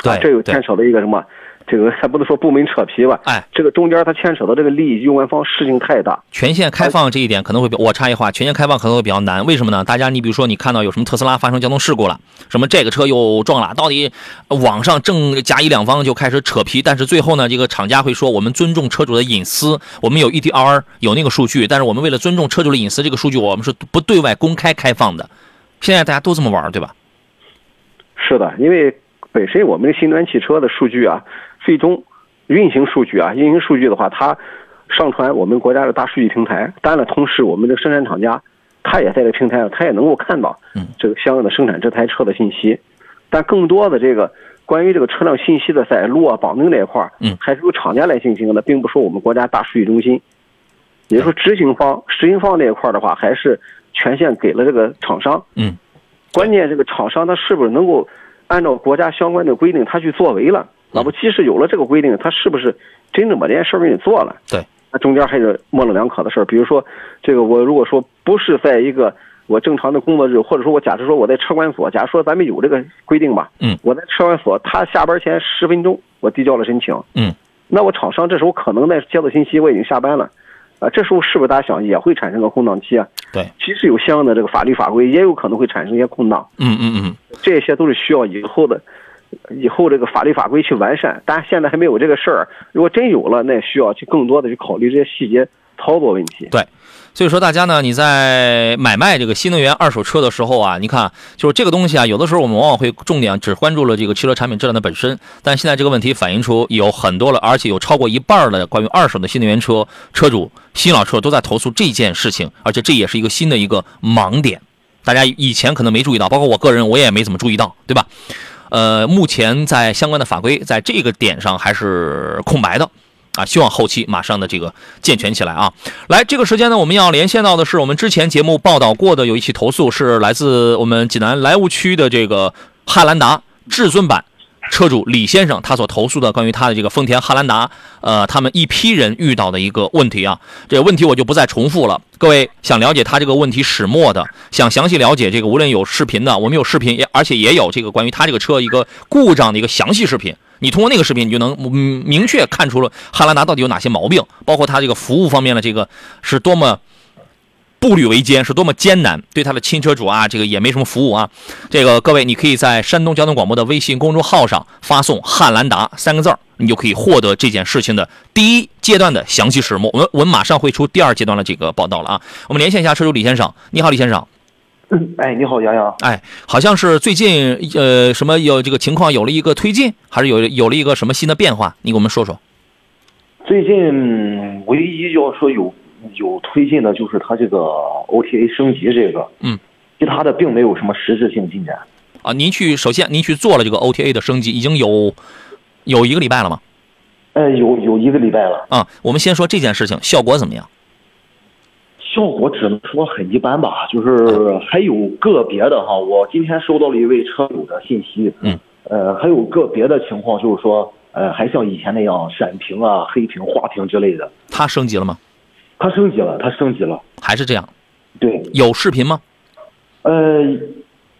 对，这有牵扯了一个什么？这个还不能说部门扯皮吧？哎，这个中间它牵扯到这个利益攸关方事情太大。全线开放这一点可能会比我插一话，全线开放可能会比较难。为什么呢？大家你比如说你看到有什么特斯拉发生交通事故了，什么这个车又撞了，到底网上正甲乙两方就开始扯皮，但是最后呢，这个厂家会说我们尊重车主的隐私，我们有 EDR 有那个数据，但是我们为了尊重车主的隐私，这个数据我们是不对外公开开放的。现在大家都这么玩，对吧？是的，因为本身我们的新能源汽车的数据啊，最终。运行数据啊，运行数据的话，它上传我们国家的大数据平台。当然了，同时我们的生产厂家，他也在这个平台上，他也能够看到，这个相应的生产这台车的信息。但更多的这个关于这个车辆信息的在路啊绑定这一块儿，嗯还是由厂家来进行的，并不是我们国家大数据中心。也就是说，执行方、实行方这一块儿的话，还是权限给了这个厂商。嗯，关键这个厂商他是不是能够按照国家相关的规定他去作为了？那么即使有了这个规定，他是不是真正把这件事儿给你做了？对，那中间还是模棱两可的事儿。比如说，这个我如果说不是在一个我正常的工作日，或者说我假设说我在车管所，假如说咱们有这个规定吧，嗯，我在车管所，他下班前十分钟我递交了申请，嗯，那我厂商这时候可能在接到信息我已经下班了，啊，这时候是不是大家想也会产生个空档期啊？对，其实有相应的这个法律法规，也有可能会产生一些空档，嗯嗯嗯，这些都是需要以后的。以后这个法律法规去完善，但现在还没有这个事儿。如果真有了，那需要去更多的去考虑这些细节操作问题。对，所以说大家呢，你在买卖这个新能源二手车的时候啊，你看，就是这个东西啊，有的时候我们往往会重点只关注了这个汽车产品质量的本身，但现在这个问题反映出有很多了，而且有超过一半的关于二手的新能源车车主、新老车都在投诉这件事情，而且这也是一个新的一个盲点，大家以前可能没注意到，包括我个人我也没怎么注意到，对吧？呃，目前在相关的法规在这个点上还是空白的。啊，希望后期马上的这个健全起来啊！来，这个时间呢，我们要连线到的是我们之前节目报道过的有一起投诉，是来自我们济南莱芜区的这个汉兰达至尊版车主李先生，他所投诉的关于他的这个丰田汉兰达，呃，他们一批人遇到的一个问题啊。这个问题我就不再重复了。各位想了解他这个问题始末的，想详细了解这个，无论有视频的，我们有视频，也而且也有这个关于他这个车一个故障的一个详细视频。你通过那个视频，你就能明确看出了汉兰达到底有哪些毛病，包括它这个服务方面的这个是多么步履维艰，是多么艰难，对他的亲车主啊，这个也没什么服务啊。这个各位，你可以在山东交通广播的微信公众号上发送“汉兰达”三个字儿，你就可以获得这件事情的第一阶段的详细始末。我们我们马上会出第二阶段的这个报道了啊。我们连线一下车主李先生，你好，李先生。哎，你好，杨洋。哎，好像是最近呃什么有这个情况有了一个推进，还是有有了一个什么新的变化？你给我们说说。最近唯一要说有有推进的就是它这个 OTA 升级这个，嗯，其他的并没有什么实质性进展。啊，您去首先您去做了这个 OTA 的升级，已经有有一个礼拜了吗？呃，有有一个礼拜了。啊，我们先说这件事情效果怎么样？效果只能说很一般吧，就是还有个别的哈，我今天收到了一位车友的信息，嗯，呃，还有个别的情况就是说，呃，还像以前那样闪屏啊、黑屏、花屏之类的。它升级了吗？它升级了，他升级了。还是这样？对，有视频吗？呃，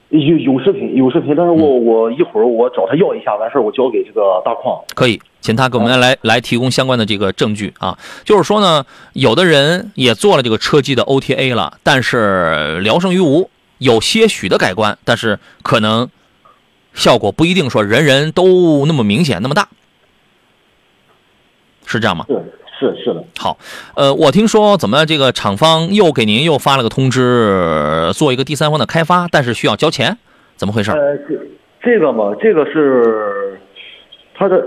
有有视频，有视频，但是我我一会儿我找他要一下，完事儿我交给这个大矿。可以，请他给我们来来提供相关的这个证据啊。就是说呢，有的人也做了这个车机的 OTA 了，但是聊胜于无，有些许的改观，但是可能效果不一定说人人都那么明显那么大，是这样吗？是是是的。好，呃，我听说怎么这个厂方又给您又发了个通知，做一个第三方的开发，但是需要交钱，怎么回事？呃，这这个嘛，这个是他的，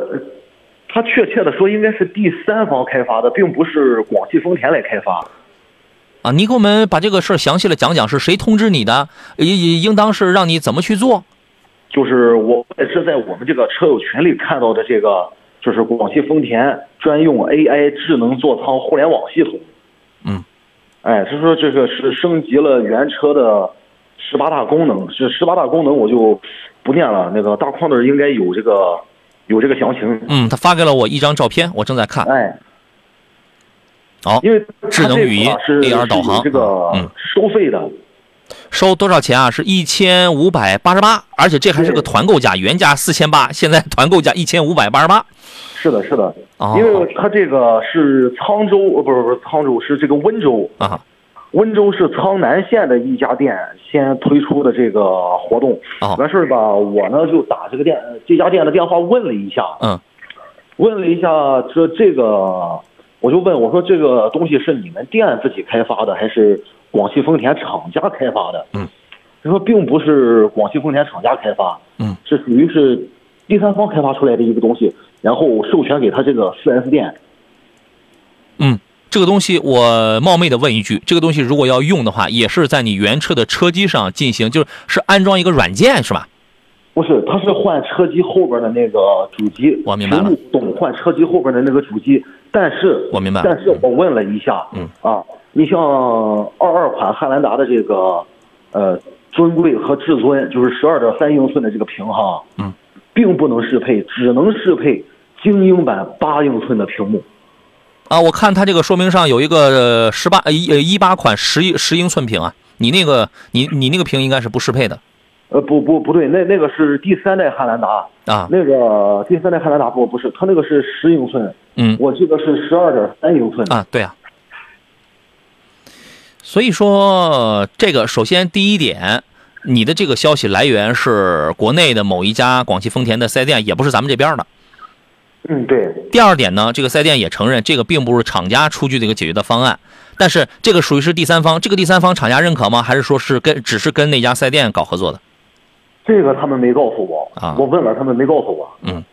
他确切的说应该是第三方开发的，并不是广汽丰田来开发。啊，你给我们把这个事儿详细的讲讲，是谁通知你的？应应当是让你怎么去做？就是我也是在我们这个车友群里看到的这个，就是广汽丰田专用 AI 智能座舱互联网系统。嗯，哎，他说这个是升级了原车的十八大功能，是十八大功能我就不念了，那个大矿那儿应该有这个有这个详情。嗯，他发给了我一张照片，我正在看。哎，好，因为智能语音 AR 导航这个嗯收费的。收多少钱啊？是一千五百八十八，而且这还是个团购价，原价四千八，现在团购价一千五百八十八。是的，是的，哦。因为它这个是沧州，呃，不是不是沧州，是这个温州。啊。温州是苍南县的一家店先推出的这个活动，哦。完事儿吧，我呢就打这个店这家店的电话问了一下，嗯，问了一下这这个，我就问我说这个东西是你们店自己开发的，还是广汽丰田厂家开发的？嗯，他说并不是广汽丰田厂家开发，嗯，是属于是第三方开发出来的一个东西，然后授权给他这个 4S 店。嗯，这个东西我冒昧的问一句，这个东西如果要用的话，也是在你原车的车机上进行，就是是安装一个软件是吧？不是，它是换车机后边的那个主机，我明白了懂换车机后边的那个主机，但是我明白了但是我问了一下，嗯啊，你像二二款汉兰达的这个呃尊贵和至尊，就是十二点三英寸的这个屏哈，嗯，并不能适配，只能适配精英版八英寸的屏幕。啊，我看它这个说明上有一个十八呃一呃一八款十一十英寸屏啊，你那个你你那个屏应该是不适配的呃，不不不对，那那个是第三代汉兰达，啊，那个第三代汉兰达不不是，它那个是十英寸，嗯我记得是十二点三英寸。啊，对啊。所以说，这个首先第一点，你的这个消息来源是国内的某一家广汽丰田的四 S 店，也不是咱们这边的。嗯，对，第二点呢，这个四 S 店也承认这个并不是厂家出具的一个解决的方案，但是这个属于是第三方，这个第三方厂家认可吗？还是说是跟只是跟那家四 S 店搞合作的？这个他们没告诉我啊我问了，他们没告诉我。嗯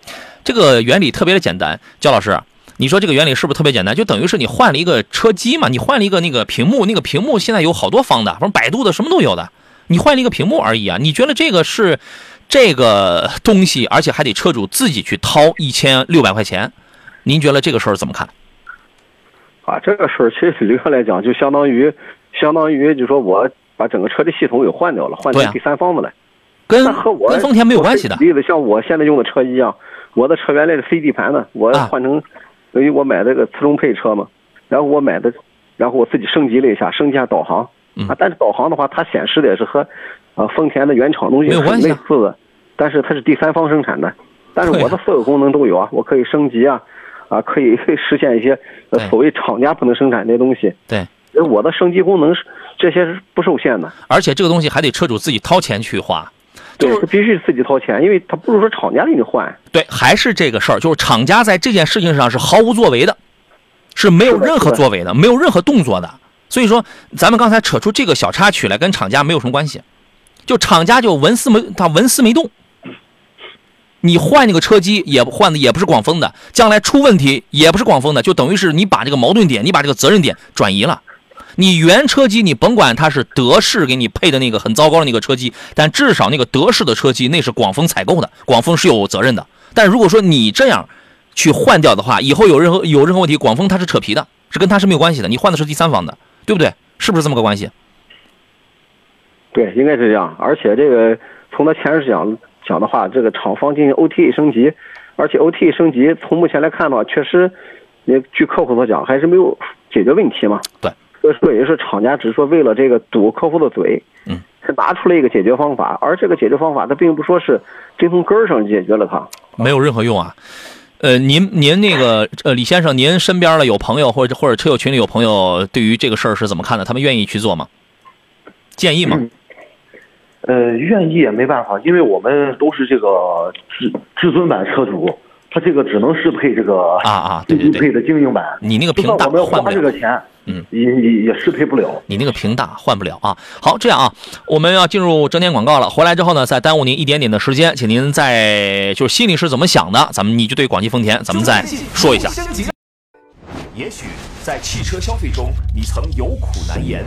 这个原理特别的简单，焦老师，你说这个原理是不是特别简单？就等于是你换了一个车机嘛，你换了一个那个屏幕，那个屏幕现在有好多方的，反正百度的什么都有的，你换了一个屏幕而已啊。你觉得这个是这个东西，而且还得车主自己去掏一千六百块钱，您觉得这个事儿怎么看？啊，这个事儿其实理论上来讲，就相当于相当于就说我把整个车的系统给换掉了，换成第三方的了。跟和我跟丰田没有关系的例子像我现在用的车一样，我的车原来是 CD 盘的，我啊换成，由于我买这个自动配车嘛，然后我买的，然后我自己升级了一下，升级一下导航。嗯。啊，但是导航的话，它显示的也是和，呃，丰田的原厂东西很没有关系啊。类似的，但是它是第三方生产的，但是我的所有功能都有啊，我可以升级啊，啊，可以实现一些所谓厂家不能生产的东西。对，而我的升级功能是这些是不受限的，而且这个东西还得车主自己掏钱去花。就是必须自己掏钱，因为他不是说厂家给你换。对，还是这个事儿，就是厂家在这件事情上是毫无作为的，是没有任何作为的，没有任何动作的。所以说，咱们刚才扯出这个小插曲来，跟厂家没有什么关系，就厂家就纹丝没他纹丝没动。你换那个车机也换的也不是广丰的，将来出问题也不是广丰的，就等于是你把这个矛盾点，你把这个责任点转移了。你原车机你甭管它是德式给你配的那个很糟糕的那个车机，但至少那个德式的车机那是广丰采购的，广丰是有责任的。但如果说你这样去换掉的话，以后有任何有任何问题，广丰它是扯皮的，是跟它是没有关系的。你换的是第三方的，对不对？是不是这么个关系？对，应该是这样。而且这个从他前面讲讲的话，这个厂方进行 OTA 升级，而且 OTA 升级从目前来看的话，确实，也据客户所讲，还是没有解决问题嘛。对，所以说也是厂家只是说为了这个堵客户的嘴，嗯，是拿出了一个解决方法，而这个解决方法它并不说是真从根儿上解决了它。没有任何用啊。呃，您您那个呃，李先生，您身边的有朋友或者或者车友群里有朋友，对于这个事儿是怎么看的？他们愿意去做吗？建议吗？呃，愿意也没办法，因为我们都是这个至至尊版车主，他这个只能适配这个啊啊，对 对对，最低配的精英版。你那个屏大就算我们要换不了这个，钱，嗯，也也也适配不了。你那个屏大换不了啊。好，这样啊，我们要进入整点广告了。回来之后呢，再耽误您一点点的时间，请您在就是心里是怎么想的，咱们你就对广汽丰田，咱们再说一下。也许在汽车消费中，你曾有苦难言；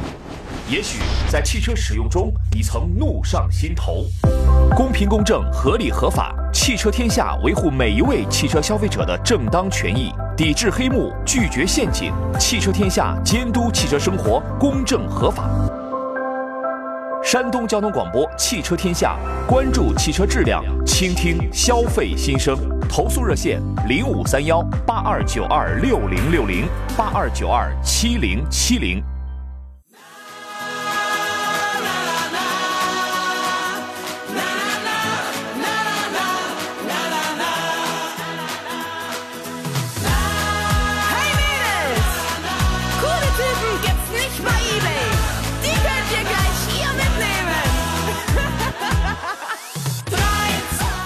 也许在汽车使用中，你曾怒上心头。公平公正、合理合法，汽车天下维护每一位汽车消费者的正当权益，抵制黑幕，拒绝陷阱。汽车天下监督汽车生活公正合法。山东交通广播《汽车天下》，关注汽车质量，倾听消费心声。投诉热线：零五三幺八二九二六零六零八二九二七零七零。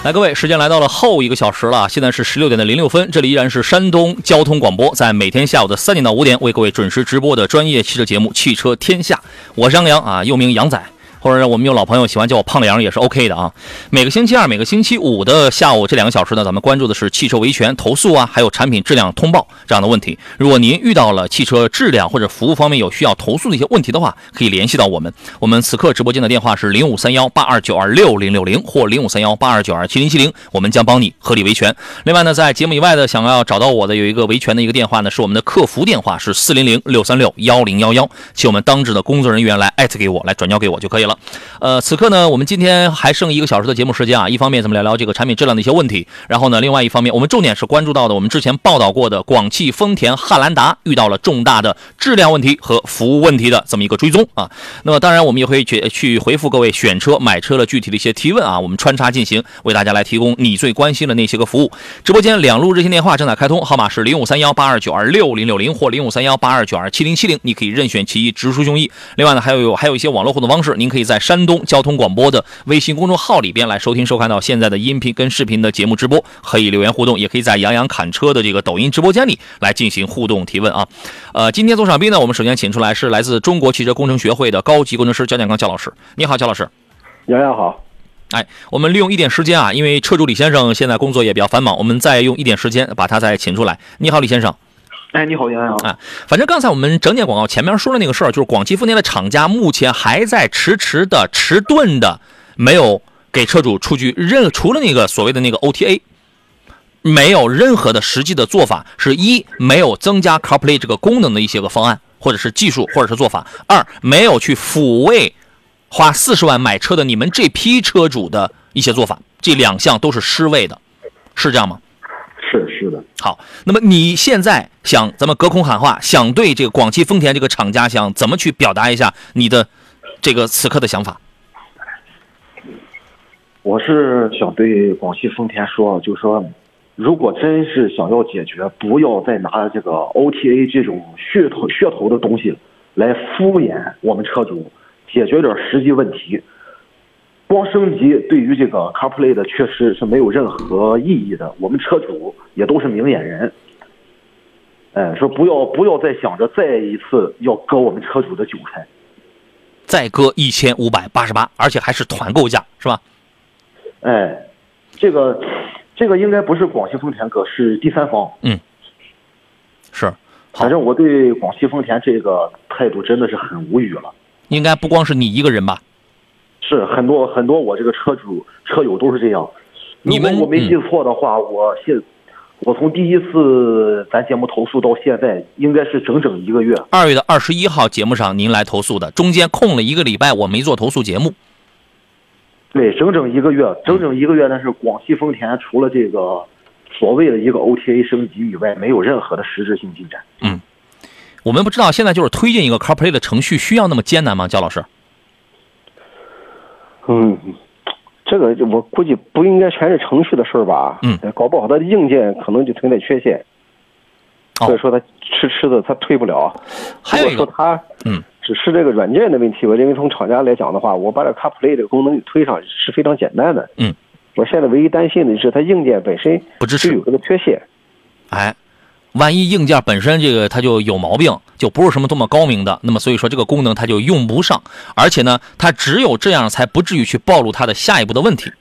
来，各位，时间来到了后一个小时了，现在是十六点的零六分，这里依然是山东交通广播，在每天下午的三点到五点为各位准时直播的专业汽车节目《汽车天下》，我是杨洋啊，又名杨仔。或者我们有老朋友喜欢叫我胖梁也是 OK 的啊。每个星期二、每个星期五的下午这两个小时呢，咱们关注的是汽车维权投诉啊，还有产品质量通报这样的问题。如果您遇到了汽车质量或者服务方面有需要投诉的一些问题的话，可以联系到我们。我们此刻直播间的电话是零五三幺八二九二六零六零或零五三幺八二九二七零七零，我们将帮你合理维权。另外呢，在节目以外的想要找到我的有一个维权的一个电话呢，是我们的客服电话是四零零六三六幺零幺幺，请我们当值的工作人员来艾特给我，来转交给我就可以了。呃，此刻呢，我们今天还剩一个小时的节目时间啊，一方面咱们聊聊这个产品质量的一些问题，然后呢，另外一方面我们重点是关注到的我们之前报道过的广汽丰田汉兰达遇到了重大的质量问题和服务问题的这么一个追踪啊。那么当然我们也会去去回复各位选车买车的具体的一些提问啊，我们穿插进行，为大家来提供你最关心的那些个服务。直播间两路热线电话正在开通，号码是零五三幺八二九二六零六零或零五三幺八二九二七零七零，你可以任选其一，直抒胸臆。另外呢，还有还有一些网络互动方式，您可以在山东交通广播的微信公众号里边来收听收看到现在的音频跟视频的节目直播，可以留言互动，也可以在杨洋侃车的这个抖音直播间里来进行互动提问啊。呃，今天做场宾呢，我们首先请出来是来自中国汽车工程学会的高级工程师焦建刚焦老师，你好，焦老师。杨洋好。哎，我们利用一点时间啊，因为车主李先生现在工作也比较繁忙，我们再用一点时间把他再请出来。你好，李先生。哎，你好，杨洋。啊，反正刚才我们整点广告前面说的那个事儿，就是广汽丰田的厂家目前还在迟迟的、迟钝的，没有给车主出具任除了那个所谓的那个 OTA，没有任何的实际的做法。是一没有增加 CarPlay 这个功能的一些个方案，或者是技术，或者是做法；二没有去抚慰花四十万买车的你们这批车主的一些做法。这两项都是失位的，是这样吗？是是的。好，那么你现在想咱们隔空喊话，想对这个广汽丰田这个厂家想怎么去表达一下你的这个此刻的想法？我是想对广汽丰田说，就是说，如果真是想要解决，不要再拿这个 OTA 这种噱头噱头的东西来敷衍我们车主，解决点实际问题。光升级对于这个 CarPlay 的确实是没有任何意义的。我们车主也都是明眼人，哎，说不要不要再想着再一次要割我们车主的韭菜，再割一千五百八十八，而且还是团购价，是吧？哎，这个这个应该不是广汽丰田割，是第三方。嗯，是。反正我对广汽丰田这个态度真的是很无语了。应该不光是你一个人吧？是很多很多，我这个车主车友都是这样。你们我没记错的话，我现我从第一次咱节目投诉到现在，应该是整整一个月。二月的二十一号节目上您来投诉的，中间空了一个礼拜，我没做投诉节目。对，整整一个月，整整一个月，但是广汽丰田除了这个所谓的一个 OTA 升级以外，没有任何的实质性进展。嗯，我们不知道现在就是推进一个 CarPlay 的程序需要那么艰难吗？焦老师？嗯，这个我估计不应该全是程序的事儿吧？嗯，搞不好它的硬件可能就存在缺陷，所以说它迟迟的它退不了。还有一个，它嗯，只是这个软件的问题。我认为从厂家来讲的话，我把这 CarPlay 这个功能推上是非常简单的。嗯，我现在唯一担心的是它硬件本身不支持，有这个缺陷。哎。万一硬件本身这个它就有毛病，就不是什么多么高明的，那么所以说这个功能它就用不上，而且呢，它只有这样才不至于去暴露它的下一步的问题，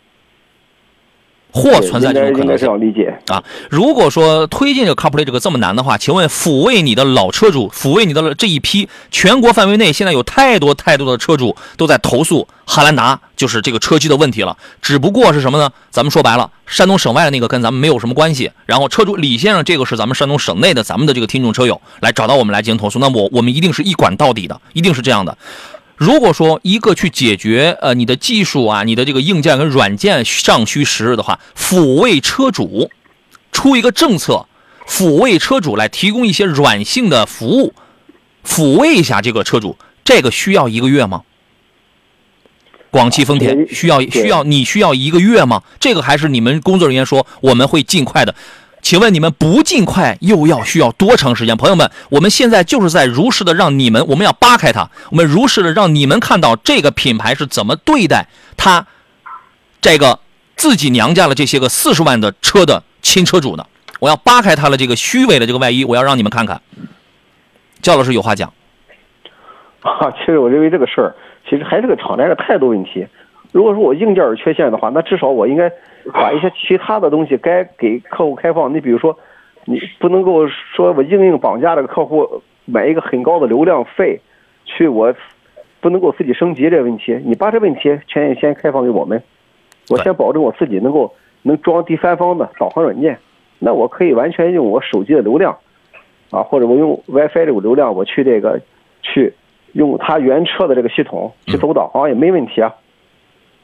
或存在这种可能性。理解啊，如果说推进这个 CarPlay 这个这么难的话，请问抚慰你的老车主，抚慰你的这一批全国范围内现在有太多太多的车主都在投诉汉兰达。就是这个车机的问题了，只不过是什么呢？咱们说白了，山东省外的那个跟咱们没有什么关系。然后车主李先生，这个是咱们山东省内的，咱们的这个听众车友来找到我们来进行投诉，那我我们一定是一管到底的，一定是这样的。如果说一个去解决呃你的技术啊，你的这个硬件跟软件尚需时日的话，抚慰车主，出一个政策，抚慰车主来提供一些软性的服务，抚慰一下这个车主，这个需要一个月吗？广汽丰田需要需要你需要一个月吗？这个还是你们工作人员说我们会尽快的，请问你们不尽快又要需要多长时间？朋友们，我们现在就是在如实的让你们，我们要扒开它，我们如实的让你们看到这个品牌是怎么对待他这个自己娘家的这些个四十万的车的亲车主的。我要扒开他的这个虚伪的这个外衣，我要让你们看看。焦老师有话讲。啊，其实我认为这个事儿其实还是个厂家的态度问题。如果说我硬件有缺陷的话，那至少我应该把一些其他的东西该给客户开放。你比如说，你不能够说我硬硬绑架这个客户买一个很高的流量费，去我不能够自己升级这个问题。你把这问题先先开放给我们，我先保证我自己能够能装第三方的导航软件，那我可以完全用我手机的流量，啊，或者我用 WiFi 这个流量，我去这个去用它原车的这个系统去走导航也没问题啊。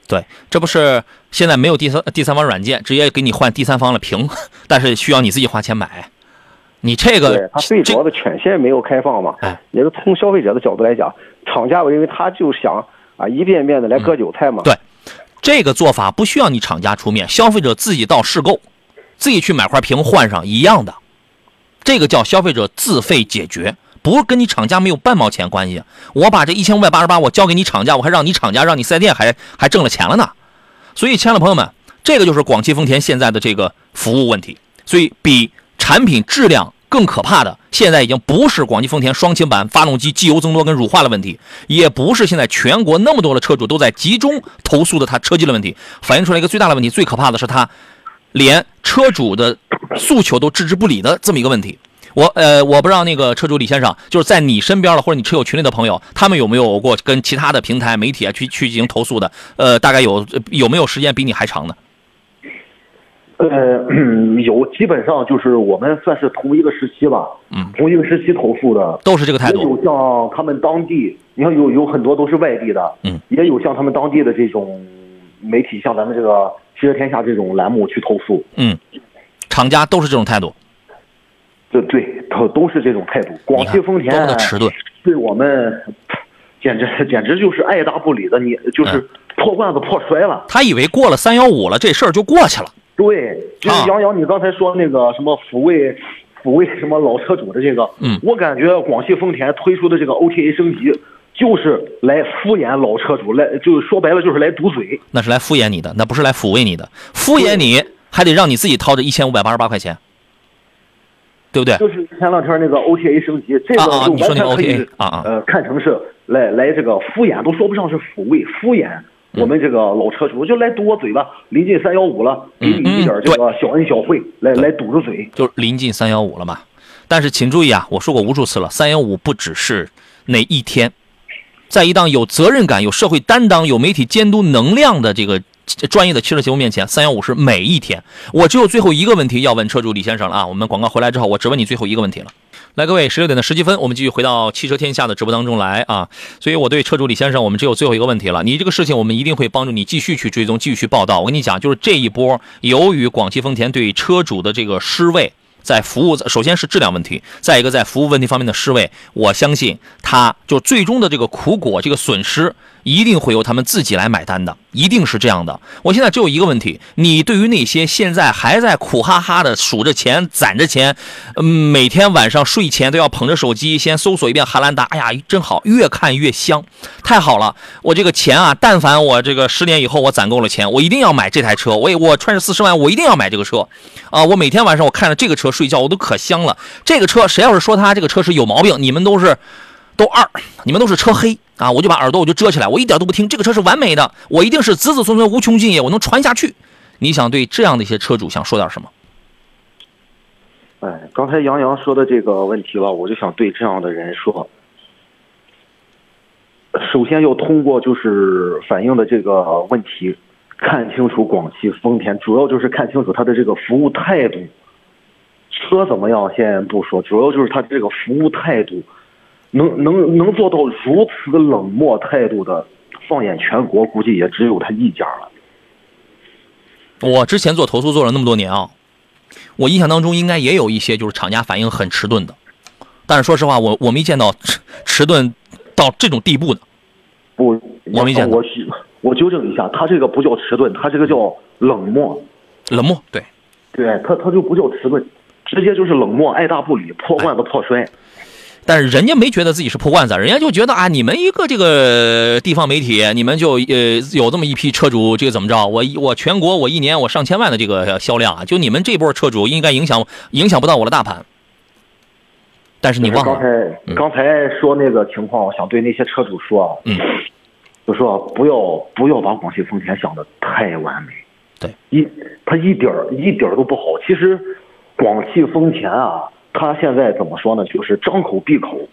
对，这不是现在没有第三第三方软件，直接给你换第三方的屏，但是需要你自己花钱买。你这个对它最主要的权限没有开放嘛？哎，也是从消费者的角度来讲，厂家我认为他就想啊一遍遍的来割韭菜嘛。对，这个做法不需要你厂家出面，消费者自己到市购，自己去买块屏换上一样的，这个叫消费者自费解决。不是跟你厂家没有半毛钱关系，我把这一千五百八十八我交给你厂家，我还让你厂家让你四 S 店还还挣了钱了呢。所以，亲爱的朋友们，这个就是广汽丰田现在的这个服务问题。所以，比产品质量更可怕的，现在已经不是广汽丰田双擎版发动机机油增多跟乳化的问题，也不是现在全国那么多的车主都在集中投诉的它车机的问题，反映出来一个最大的问题，最可怕的是它连车主的诉求都置之不理的这么一个问题。我呃，我不知道那个车主李先生，就是在你身边的或者你车友群里的朋友，他们有没有过跟其他的平台媒体啊去去进行投诉的？呃，大概有有没有时间比你还长的？呃，有，基本上就是我们算是同一个时期吧，嗯，同一个时期投诉的，都是这个态也有。像他们当地，你看有有很多都是外地的，嗯，也有像他们当地的这种媒体，像咱们这个汽车天下这种栏目去投诉，嗯，厂家都是这种态度。这对都都是这种态度。广汽丰田多么的迟钝，对我们简直简直就是爱答不理的，你就是破罐子破摔了。他以为过了三幺五了，这事儿就过去了。对，就是啊杨洋，你刚才说那个什么抚慰抚慰什么老车主的这个，嗯我感觉广汽丰田推出的这个 OTA 升级，就是来敷衍老车主，来就是说白了就是来堵嘴。那是来敷衍你的，那不是来抚慰你的。敷衍你还得让你自己掏这一千五百八十八块钱，对不对？就是前两天那个 OTA 升级，这个你说那个完全可以 OTA 啊啊呃看成是来来这个敷衍，都说不上是抚慰敷衍。嗯我们这个老车主就来堵我嘴吧，临近三幺五了，给你一点这个小恩小惠，来来堵住嘴。就是临近三幺五了嘛。但是请注意啊，我说过无数次了，三幺五不只是那一天，在一档有责任感、有社会担当、有媒体监督能量的这个专业的汽车节目面前，三幺五是每一天。我只有最后一个问题要问车主李先生了啊！我们广告回来之后，我只问你最后一个问题了。来，各位，十六点的十七分，我们继续回到汽车天下的直播当中来啊！所以我对车主李先生，我们只有最后一个问题了。你这个事情，我们一定会帮助你继续去追踪，继续去报道。我跟你讲，就是这一波，由于广汽丰田对车主的这个失位。在服务，首先是质量问题，再一个在服务问题方面的失位，我相信他就最终的这个苦果，这个损失一定会由他们自己来买单的，一定是这样的。我现在只有一个问题，你对于那些现在还在苦哈哈的数着钱、攒着钱，嗯，每天晚上睡前都要捧着手机先搜索一遍汉兰达，哎呀，真好，越看越香，太好了！我这个钱啊，但凡我这个十年以后我攒够了钱，我一定要买这台车，我也我揣着四十万，我一定要买这个车，啊，我每天晚上我看着这个车睡觉，我都可香了。这个车谁要是说他这个车是有毛病，你们都是都二，你们都是车黑啊！我就把耳朵我就遮起来，我一点都不听。这个车是完美的，我一定是子子孙孙无穷尽也，我能传下去。你想对这样的一些车主想说点什么？哎，刚才杨洋说的这个问题了，我就想对这样的人说，首先要通过就是反映的这个问题，看清楚广汽丰田，主要就是看清楚他的这个服务态度。车怎么样先不说，主要就是他这个服务态度，能能能做到如此冷漠态度的，放眼全国估计也只有他一家了。我之前做投诉做了那么多年啊，我印象当中应该也有一些就是厂家反应很迟钝的，但是说实话，我我没见到迟迟钝到这种地步的。不，我没见到我是我纠正一下，他这个不叫迟钝，他这个叫冷漠。冷漠，对，对他，他就不叫迟钝，直接就是冷漠，爱答不理，破罐子破摔。但是人家没觉得自己是破罐子，人家就觉得啊，你们一个这个地方媒体，你们就呃有这么一批车主，这个怎么着？我我全国我一年我上千万的这个销量啊，就你们这波车主应该影响影响不到我的大盘。但是你忘刚了，才刚才说那个情况，我想对那些车主说，啊嗯，就说不要不要把广汽丰田想的太完美，对，一他一点儿一点儿都不好。其实广汽丰田啊，它现在怎么说呢？就是张口闭口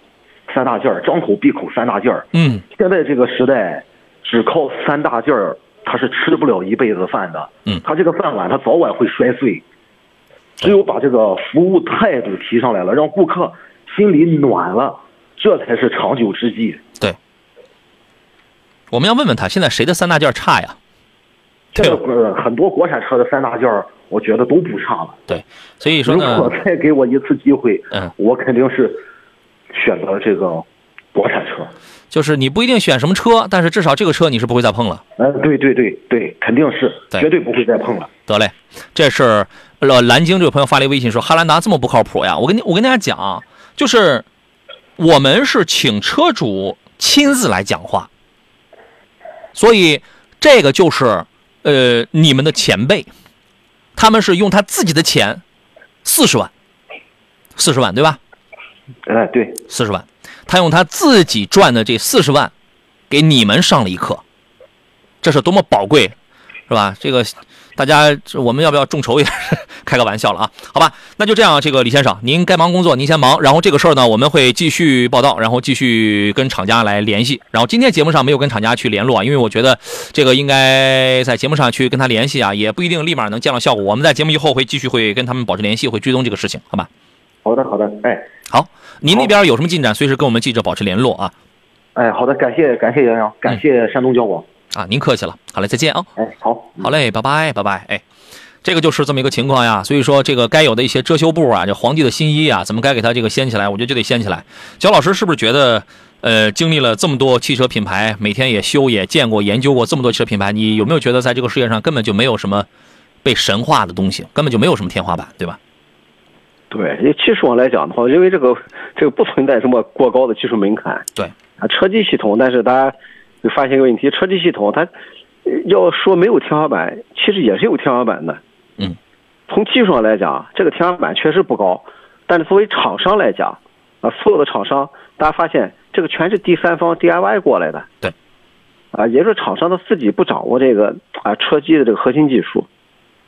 三大件儿，张口闭口三大件儿。嗯，现在这个时代，只靠三大件儿，他是吃不了一辈子饭的。嗯他这个饭碗他早晚会摔碎。只有把这个服务态度提上来了，让顾客心里暖了，这才是长久之计。对。我们要问问他，现在谁的三大件差呀？这个呃很多国产车的三大件儿，我觉得都不差了。对，所以说如果，再给我一次机会，嗯，我肯定是选择这个国产车。就是你不一定选什么车，但是至少这个车你是不会再碰了。嗯，对对对对，肯定是，对绝对不会再碰了。得嘞，这是呃蓝鲸这位朋友发了一微信说汉兰达这么不靠谱呀？我跟你我跟大家讲啊，就是我们是请车主亲自来讲话，所以这个就是呃你们的前辈，他们是用他自己的钱，四十万，四十万对吧？哎，对，四十万，他用他自己赚的这四十万，给你们上了一课，这是多么宝贵，是吧？这个大家我们要不要众筹一下？开个玩笑了啊，好吧，那就这样。这个李先生，您该忙工作，您先忙。然后这个事儿呢，我们会继续报道，然后继续跟厂家来联系。然后今天节目上没有跟厂家去联络啊，因为我觉得这个应该在节目上去跟他联系啊，也不一定立马能见到效果。我们在节目以后会继续会跟他们保持联系，会追踪这个事情，好吧？好的好的，哎好，您那边有什么进展，随时跟我们记者保持联络啊。哎，好的，感谢感谢杨洋，感谢山东交广。啊，您客气了。好嘞，再见啊。哎，好，好嘞，拜拜，拜拜。哎，这个就是这么一个情况呀。所以说，这个该有的一些遮羞布啊，这皇帝的新衣啊，怎么该给他这个掀起来？我觉得就得掀起来。焦老师是不是觉得，呃，经历了这么多汽车品牌，每天也修也见过、研究过这么多汽车品牌，你有没有觉得在这个世界上根本就没有什么被神化的东西，根本就没有什么天花板，对吧？对，因为技术上来讲的话，因为这个这个不存在什么过高的技术门槛。对啊，车机系统，但是大家会发现一个问题，车机系统它呃要说没有天花板，其实也是有天花板的。嗯，从技术上来讲，这个天花板确实不高，但是作为厂商来讲，啊，所有的厂商，大家发现这个全是第三方 DIY 过来的。对。啊，也就是厂商他自己不掌握这个啊车机的这个核心技术，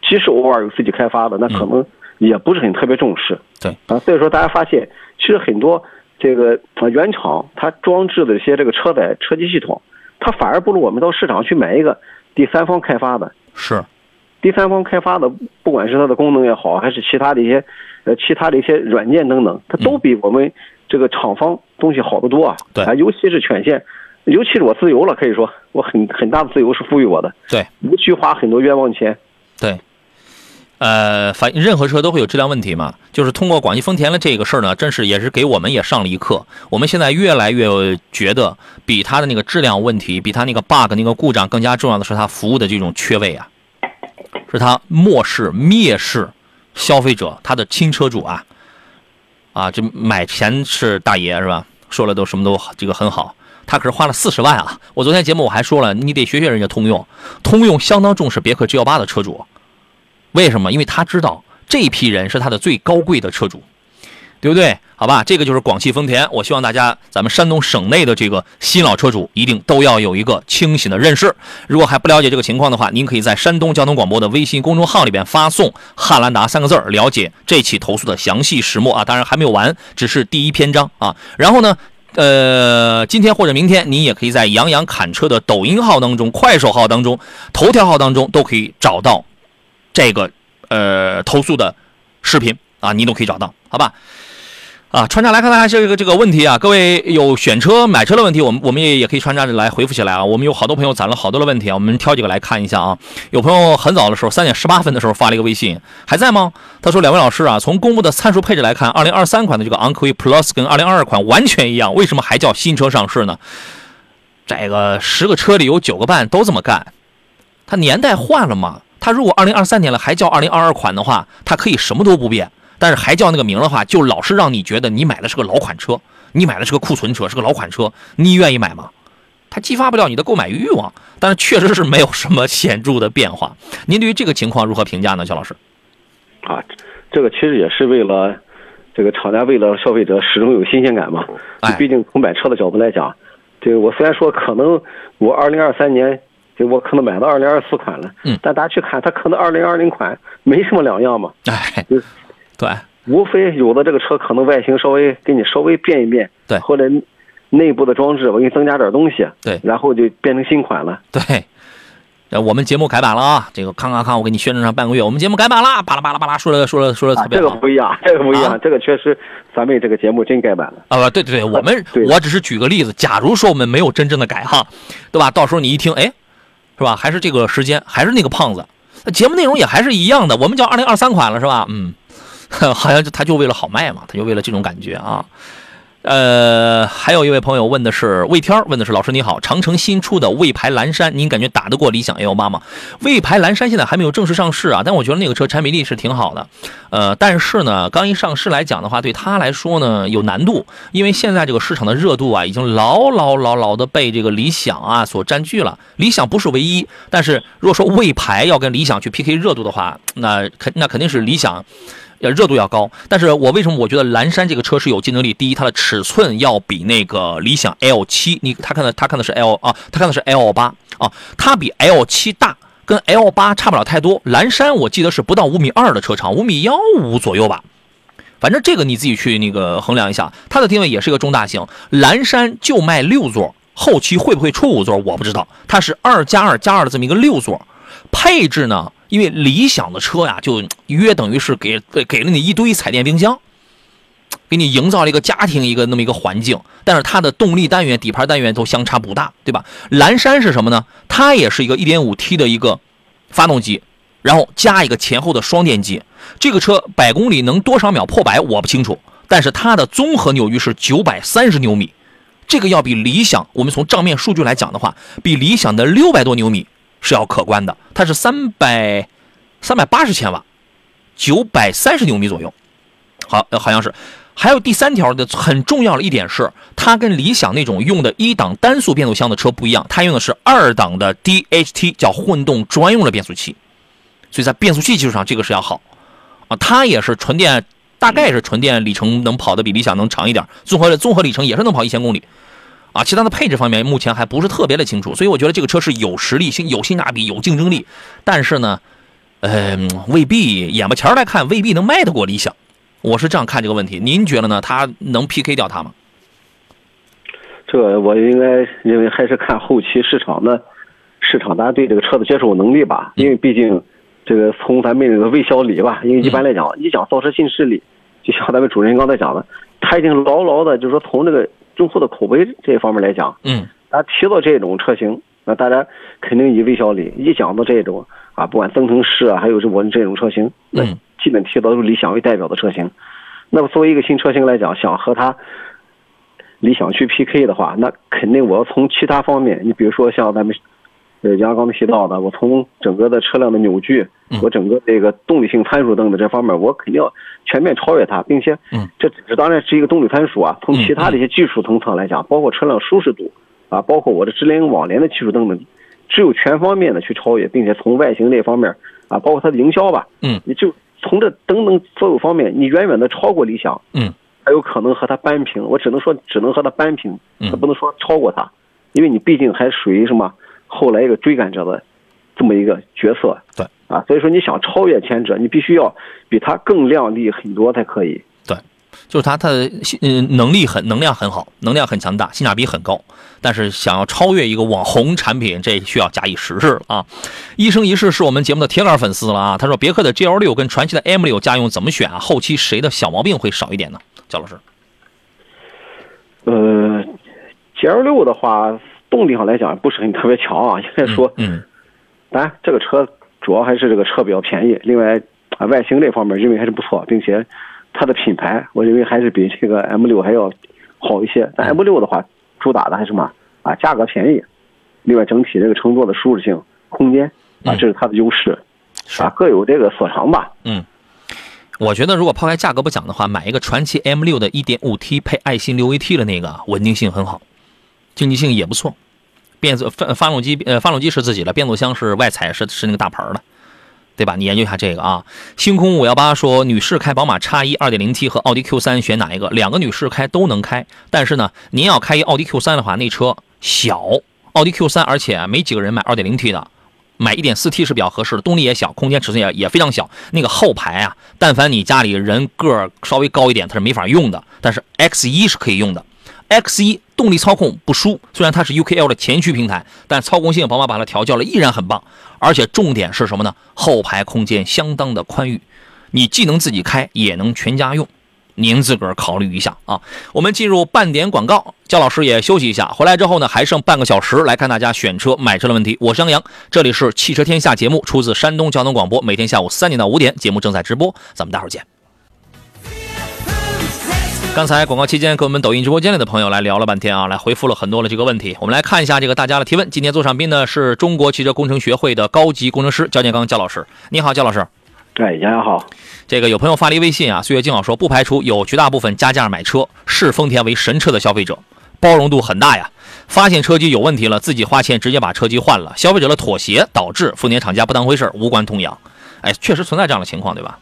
即使偶尔有自己开发的，那可能也不是很特别重视。对啊，所以说大家发现，其实很多这个啊原厂它装置的一些这个车载车机系统，它反而不如我们到市场去买一个第三方开发的。是，第三方开发的，不管是它的功能也好，还是其他的一些呃其他的一些软件等等，它都比我们这个厂方东西好得多啊。对啊，尤其是权限，尤其是我自由了，可以说我很很大的自由是赋予我的，对无需花很多冤枉钱。对。呃，反任何车都会有质量问题嘛，就是通过广汽丰田的这个事儿呢，真是也是给我们也上了一课。我们现在越来越觉得，比它的那个质量问题，比它那个 bug 那个故障更加重要的是它服务的这种缺位啊，是它漠视、蔑视消费者，他的亲车主啊，啊，这买钱是大爷是吧？说了都什么都这个很好，他可是花了四十万啊！我昨天节目我还说了，你得学学人家通用，通用相当重视别克 G 幺八的车主。为什么？因为他知道这批人是他的最高贵的车主，对不对？好吧，这个就是广汽丰田。我希望大家，咱们山东省内的这个新老车主一定都要有一个清醒的认识。如果还不了解这个情况的话，您可以在山东交通广播的微信公众号里边发送“汉兰达”三个字，了解这起投诉的详细始末啊。当然还没有完，只是第一篇章啊。然后呢？呃，今天或者明天，您也可以在杨洋侃车的抖音号当中、快手号当中、头条号当中都可以找到这个呃投诉的视频啊，你都可以找到，好吧？啊，穿插来看看这个这个问题啊，各位有选车买车的问题，我们我们也也可以穿插着来回复起来啊。我们有好多朋友攒了好多的问题啊，我们挑几个来看一下啊。有朋友很早的时候，三点十八分的时候发了一个微信，还在吗？他说：“两位老师啊，从公布的参数配置来看，二零二三款的这个昂科威 Plus 跟二零二二款完全一样，为什么还叫新车上市呢？这个十个车里有九个半都这么干，它年代换了嘛？它如果二零二三年了还叫二零二二款的话，它可以什么都不变。”但是还叫那个名的话，就老是让你觉得你买的是个老款车，你买的是个库存车，是个老款车，你愿意买吗？它激发不了你的购买欲望，但是确实是没有什么显著的变化。您对于这个情况如何评价呢，肖老师？啊，这个其实也是为了这个厂家为了消费者始终有新鲜感嘛。哎毕竟从买车的角度来讲，这个我虽然说可能我二零二三年，这我可能买到二零二四款了，嗯但大家去看它可能二零二零款没什么两样嘛，哎，对，无非有的这个车可能外形稍微给你稍微变一变，对或者内部的装置我给你增加点东西，对然后就变成新款了。对，呃，我们节目改版了啊！这个康康康，我给你宣传上半个月，我们节目改版了，巴拉巴拉巴拉说了说了说了特啊，这个不一样，这个不一样，啊这个确实咱们这个节目真改版了。啊！对对对，我们对我只是举个例子，假如说我们没有真正的改哈，对吧？到时候你一听，哎，是吧？还是这个时间，还是那个胖子，节目内容也还是一样的，我们叫二零二三款了，是吧？嗯，好像就他就为了好卖嘛，他就为了这种感觉啊。呃，还有一位朋友问的是魏天问的是老师你好，长城新出的魏牌蓝山，您感觉打得过理想 L 八吗？魏牌蓝山现在还没有正式上市啊，但我觉得那个车产品力是挺好的。呃，但是呢，刚一上市来讲的话，对它来说呢有难度，因为现在这个市场的热度啊，已经牢牢牢牢的被这个理想啊所占据了。理想不是唯一，但是如果说魏牌要跟理想去 PK 热度的话，那肯那肯定是理想。呃，热度要高，但是我为什么我觉得蓝山这个车是有竞争力？第一，它的尺寸要比那个理想 L 七，你他看的他看的是 L 啊，他看的是 L 八啊，它比 L 七大，跟 L 八差不了太多。蓝山我记得是不到五米二的车长，五米幺五左右吧。反正这个你自己去那个衡量一下，它的定位也是一个中大型。蓝山就卖六座，后期会不会出五座我不知道，它是二加二加二的这么一个六座。配置呢，因为理想的车呀，就约等于是给给了你一堆彩电冰箱，给你营造了一个家庭一个那么一个环境，但是它的动力单元、底盘单元都相差不大，对吧？蓝山是什么呢？它也是一个 1.5T 的一个发动机，然后加一个前后的双电机。这个车百公里能多少秒破百我不清楚，但是它的综合扭矩是930牛米，这个要比理想，我们从账面数据来讲的话，比理想的600多牛米是要可观的。它是三百三百八十千瓦，九百三十牛米左右，好，好像是。还有第三条的很重要的一点是，它跟理想那种用的一档单速变速箱的车不一样，它用的是二档的 DHT，叫混动专用的变速器，所以在变速器技术上这个是要好啊。它也是纯电，大概是纯电里程能跑的比理想能长一点，综合综合里程也是能跑一千公里啊。其他的配置方面目前还不是特别的清楚，所以我觉得这个车是有实力、性有性价比、有竞争力，但是呢，嗯、未必眼巴前儿来看未必能卖得过理想。我是这样看这个问题，您觉得呢？它能 PK 掉它吗？这个我应该认为还是看后期市场的市场大家对这个车的接受能力吧，因为毕竟这个从咱们这个微小李吧，因为一般来讲，一讲造车新势力，就像咱们主持人刚才讲的，他已经牢牢的，就是说从这个用户的口碑这一方面来讲，嗯大家提到这种车型，那大家肯定以魏小李一讲到这种啊，不管增程式啊，还有这我们这种车型，那嗯基本提到都是理想为代表的车型。那么作为一个新车型来讲，想和它理想去 PK 的话，那肯定我要从其他方面，你比如说像咱们呃杨刚才提到的，我从整个的车辆的扭矩嗯，我整个这个动力性参数等等这方面，我肯定要全面超越它，并且嗯，这这当然是一个动力参数啊。从其他的一些技术层层来讲，包括车辆舒适度啊，包括我的智联网联的技术等等，只有全方面的去超越，并且从外形这方面啊，包括它的营销吧，嗯你就从这等等所有方面，你远远的超过理想，嗯还有可能和它扳平。我只能说，只能和它扳平，嗯不能说超过它，因为你毕竟还属于什么后来一个追赶者的这么一个角色。对啊，所以说你想超越前者，你必须要比他更靓丽很多才可以。对，就是他他的嗯能力很能量很好，能量很强大，性价比很高。但是想要超越一个网红产品，这需要假以时日了啊！一生一世是我们节目的铁杆粉丝了啊！他说别克的 GL 六跟传祺的 M 六家用怎么选啊？后期谁的小毛病会少一点呢？焦老师，呃，G L 六的话，动力上来讲不是很特别强啊，应该说，嗯当然这个车主要还是这个车比较便宜，另外啊外形这方面认为还是不错，并且它的品牌我认为还是比这个 M 六还要好一些。但 M 六的话，主打的还是什么啊？价格便宜，另外整体这个乘坐的舒适性、空间啊，嗯这是它的优势是啊，各有这个所长吧。嗯，我觉得如果抛开价格不讲的话，买一个传祺 M 六的 1.5T 配爱信 6AT 的那个，稳定性很好，经济性也不错。变速发发动机呃发动机是自己的，变速箱是外采是是那个大牌的，对吧？你研究一下这个啊。星空五幺八说，女士开宝马 X 一二点零 T 和奥迪 Q 三选哪一个？两个女士开都能开，但是呢，您要开一奥迪 Q 三的话，那车小，奥迪 Q 三，而且没几个人买二点零 T 的，买一点四 T 是比较合适的，动力也小，空间尺寸也也非常小。那个后排啊，但凡你家里人个稍微高一点，它是没法用的。但是 X 一是可以用的，X 一动力操控不输，虽然它是 UKL 的前驱平台，但操控性宝马把它调教了，依然很棒。而且重点是什么呢？后排空间相当的宽裕，你既能自己开，也能全家用。您自个儿考虑一下啊。我们进入半点广告，焦老师也休息一下。回来之后呢，还剩半个小时来看大家选车买车的问题。我是杨洋，这里是汽车天下节目，出自山东交通广播，每天下午三点到五点，节目正在直播，咱们待会儿见。刚才广告期间，跟我们抖音直播间里的朋友来聊了半天啊，来回复了很多的这个问题。我们来看一下这个大家的提问。今天做上宾呢是中国汽车工程学会的高级工程师焦建刚焦老师。你好，焦老师。哎，杨洋好。这个有朋友发了一微信啊，岁月静好说，不排除有绝大部分加价买车视丰田为神车的消费者，包容度很大呀。发现车机有问题了，自己花钱直接把车机换了，消费者的妥协导致丰田厂家不当回事无关痛痒。哎，确实存在这样的情况，对吧？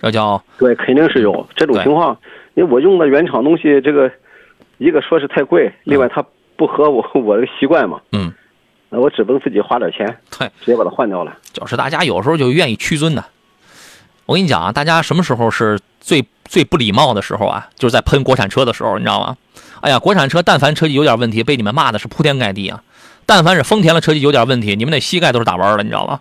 这叫对，肯定是有这种情况。因为我用的原厂东西，这个一个说是太贵，另外它不合我 我的习惯嘛。嗯，那我只能自己花点钱，对，直接把它换掉了。就是大家有时候就愿意屈尊的。我跟你讲啊，大家什么时候是最最不礼貌的时候啊？就是在喷国产车的时候，你知道吗？哎呀，国产车但凡车机有点问题，被你们骂的是铺天盖地啊。但凡是丰田的车机有点问题，你们那膝盖都是打弯了，你知道吗？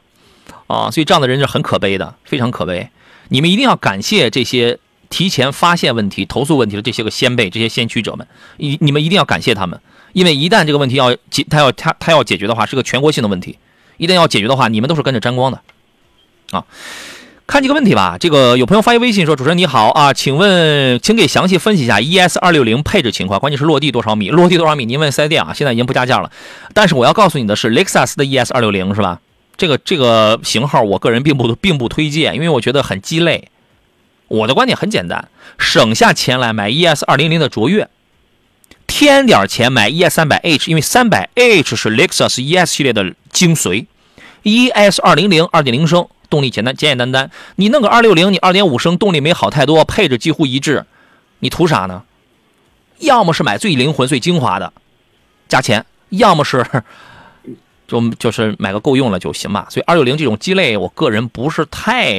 啊，所以这样的人是很可悲的，非常可悲。你们一定要感谢这些提前发现问题、投诉问题的这些个先辈、这些先驱者们，你你们一定要感谢他们，因为一旦这个问题要解，他要他他要解决的话，是个全国性的问题，一旦要解决的话，你们都是跟着沾光的，啊，看几个问题吧。这个有朋友发一微信说：“主持人你好啊，请问，请给详细分析一下 ES 二六零配置情况，关键是落地多少米？落地多少米？您问四 S 店啊，现在已经不加价了。但是我要告诉你的是，雷克萨斯的 ES 二六零是吧？”这个这个型号，我个人并不并不推荐，因为我觉得很鸡肋。我的观点很简单，省下钱来买 ES 二零零的卓越，添点钱买 ES 三百 H，因为三百 H 是雷克萨斯 ES 系列的精髓。ES 二零零二点零升动力简单简简单单，你弄个二六零，你二点五升动力没好太多，配置几乎一致，你图啥呢？要么是买最灵魂最精华的，加钱；要么是。就就是买个够用了就行吧，所以二六零这种鸡肋，我个人不是太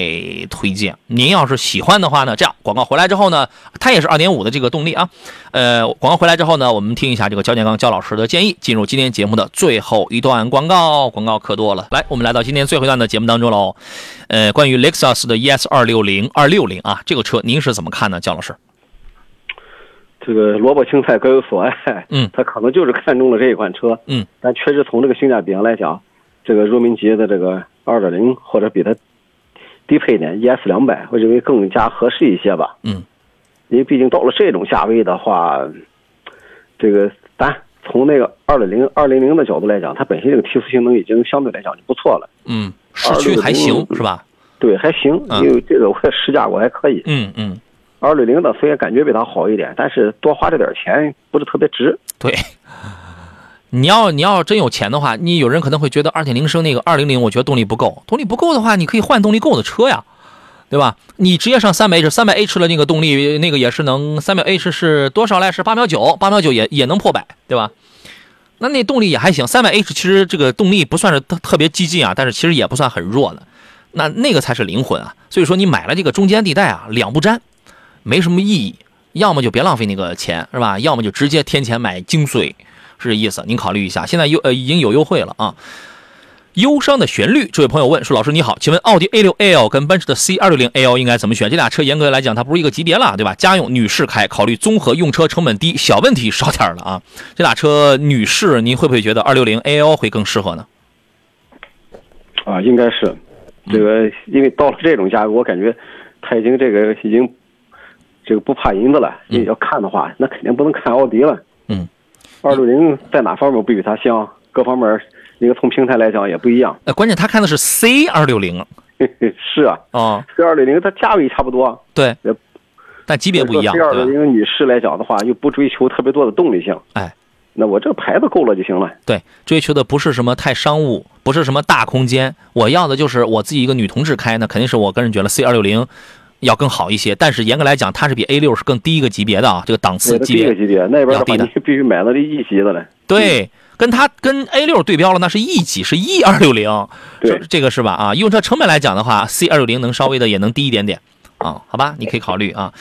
推荐。您要是喜欢的话呢，这样广告回来之后呢，它也是二点五的这个动力啊。呃，广告回来之后呢，我们听一下这个焦建刚焦老师的建议，进入今天节目的最后一段广告。广告可多了，来，我们来到今天最后一段的节目当中喽。呃，关于雷克萨斯的 ES 二六零二六零啊，这个车您是怎么看呢，焦老师？这个萝卜青菜各有所爱，嗯，他可能就是看中了这一款车，嗯，但确实从这个性价比上来讲，这个入门级的这个二点零或者比它低配点 ES 两百，我认为更加合适一些吧，嗯，因为毕竟到了这种价位的话，这个咱从那个二点零二零零的角度来讲，它本身这个提速性能已经相对来讲就不错了，嗯，市区还行是吧？对，还行，因为这个我也试驾过，还可以，嗯嗯。二六零的虽然感觉比它好一点，但是多花这点钱不是特别值。对，你要你要真有钱的话，你有人可能会觉得二点零升那个二零零，我觉得动力不够。动力不够的话，你可以换动力够的车呀，对吧？你直接上三百 H，三百 H 的那个动力，那个也是能三百 H 是多少来？是八秒九，八秒九也也能破百，对吧？那那动力也还行。三百 H 其实这个动力不算是特特别激进啊，但是其实也不算很弱的。那那个才是灵魂啊！所以说你买了这个中间地带啊，两不沾。没什么意义，要么就别浪费那个钱，是吧？要么就直接添钱买精髓，是这意思。您考虑一下，现在优呃已经有优惠了啊。忧伤的旋律，这位朋友问说：“老师你好，请问奥迪 A6L 跟奔驰的 C260L 应该怎么选？这俩车严格来讲，它不是一个级别了，对吧？家用女士开，考虑综合用车成本低，小问题少点了啊。这俩车女士，您会不会觉得 260L 会更适合呢？”啊，应该是这个，因为到了这种价格，我感觉它已经这个已经。这个不怕银子了，你要看的话，那肯定不能看奥迪了。嗯，二六零在哪方面不比它香？各方面，那个从平台来讲也不一样。呃，关键他看的是 C 二六零。是啊，啊，C 二六零它价位差不多。对，但级别不一样。C 二六零女士来讲的话，又不追求特别多的动力性。哎，那我这个牌子够了就行了。对，追求的不是什么太商务，不是什么大空间，我要的就是我自己一个女同志开，那肯定是我个人觉得 C 二六零要更好一些。但是严格来讲，它是比 A 六是更低一个级别的啊，这个档次级别低一个级别，那边要低的你必须买那这 E 级的了。对，跟它跟 A 六对标了，那是 E 级，是 E 二六零，对这这个是吧？啊，用车成本来讲的话，C 二六零能稍微的也能低一点点啊，好吧，你可以考虑啊。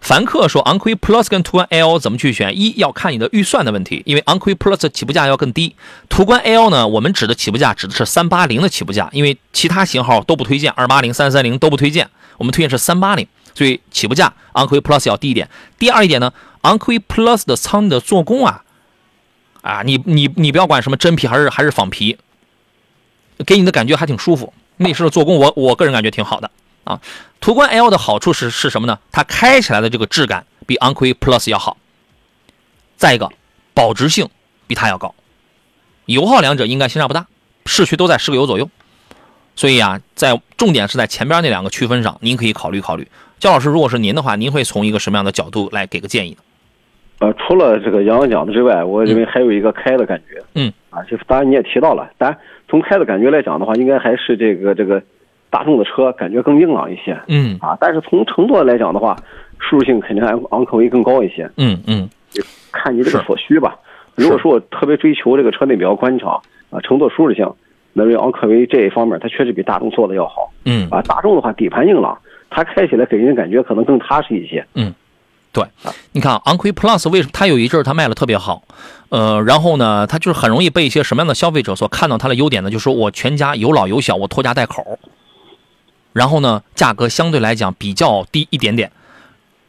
凡客说，昂科威 Plus 跟途观 L 怎么去选？一要看你的预算的问题，因为昂科威 Plus 的起步价要更低，途观 L 呢，我们指的起步价指的是三八零的起步价，因为其他型号都不推荐，二八零、三三零都不推荐，我们推荐是三八零，所以起步价昂科威 Plus 要低一点。第二一点呢，昂科威 Plus 的舱的做工啊，啊，你你你不要管什么真皮还是还是仿皮，给你的感觉还挺舒服。内饰的做工我我个人感觉挺好的啊。途观 L 的好处是是什么呢？它开起来的这个质感比昂科威 Plus 要好。再一个，保值性比它要高，油耗两者应该相差不大，市区都在十个油左右。所以啊，在重点是在前边那两个区分上，您可以考虑考虑。焦老师，如果是您的话，您会从一个什么样的角度来给个建议呢？呃，除了这个杨洋讲的之外，我认为还有一个开的感觉。嗯，啊，就是当然你也提到了，但从开的感觉来讲的话，应该还是这个这个大众的车感觉更硬朗一些。嗯啊，但是从乘坐来讲的话，舒适性肯定昂昂科威更高一些，嗯嗯看你这个所需吧。如果说我特别追求这个车内比较宽敞啊，乘坐舒适性，那认为昂科威这一方面它确实比大众做的要好嗯啊。大众的话底盘硬朗，它开起来给人感觉可能更踏实一些。嗯，对，你看啊昂科威 Plus 为什么它有一阵儿它卖的特别好？呃，然后呢，它就是很容易被一些什么样的消费者所看到它的优点呢？就是说我全家有老有小，我拖家带口，然后呢，价格相对来讲比较低一点点，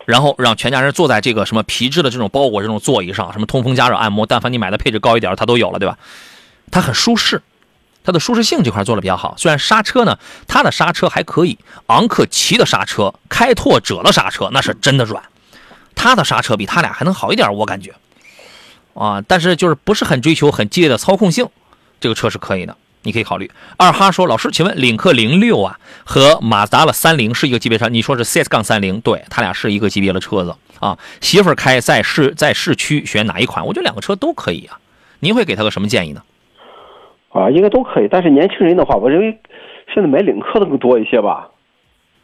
然后让全家人坐在这个什么皮质的这种包裹这种座椅上，什么通风、加热、按摩，但凡你买的配置高一点，它都有了，对吧？它很舒适，它的舒适性这块做的比较好。虽然刹车呢，它的刹车还可以，昂克旗的刹车、开拓者的刹车那是真的软，它的刹车比它俩还能好一点，我感觉。啊，但是就是不是很追求很激烈的操控性，这个车是可以的，你可以考虑。二哈说，老师，请问领克零六啊和马自达的三零是一个级别车？你说是 CS 杠三零，对，它俩是一个级别的车子啊。媳妇儿开在市在市区选哪一款？我觉得两个车都可以啊。您会给他个什么建议呢？啊，应该都可以。但是年轻人的话，我认为现在买领克的更多一些吧。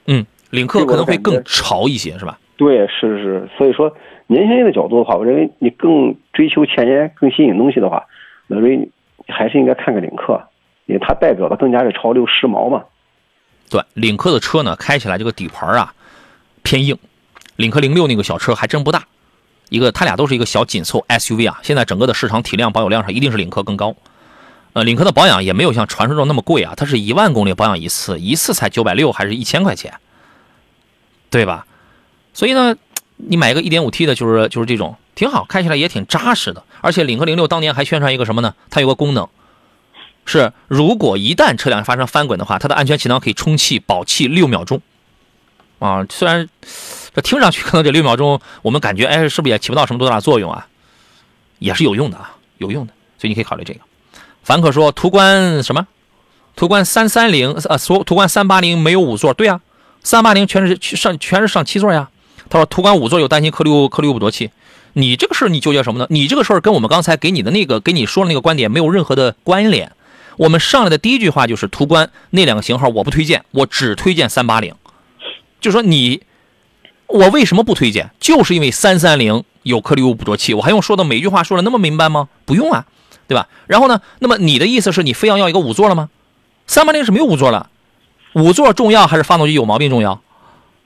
嗯，领克可能会更潮一些，是吧？对，是是，所以说年轻人的角度的话，我认为你更追求前沿、更新颖东西的话，我认为还是应该看看领克，因为它代表的更加是潮流时髦嘛。对，领克的车呢，开起来这个底盘啊偏硬，领克零六那个小车还真不大，一个它俩都是一个小紧凑 SUV 啊。现在整个的市场体量、保有量上一定是领克更高。呃，领克的保养也没有像传说中那么贵啊，它是一万公里保养一次，一次才九百六还是一千块钱，对吧？所以呢，你买一个 1.5T 的，就是就是这种挺好，开起来也挺扎实的。而且领克零六当年还宣传一个什么呢？它有个功能，是如果一旦车辆发生翻滚的话，它的安全气囊可以充气保气六秒钟。啊，虽然这听上去可能这六秒钟我们感觉哎是不是也起不到什么多大作用啊？也是有用的啊，有用的，所以你可以考虑这个。凡可说途观什么？途观三三零呃，所途观三八零没有五座，对啊，三八零全是上全是上七座呀。他说途观五座有担心颗粒物颗粒物捕捉器，你这个事儿你纠结什么呢？你这个事儿跟我们刚才给你的那个给你说的那个观点没有任何的关联。我们上来的第一句话就是途观那两个型号我不推荐，我只推荐三八零。就说你，我为什么不推荐？就是因为三三零有颗粒物捕捉器，我还用说的每句话说的那么明白吗？不用啊，对吧？然后呢，那么你的意思是你非要要一个五座了吗？三八零是没有五座了，五座重要还是发动机有毛病重要？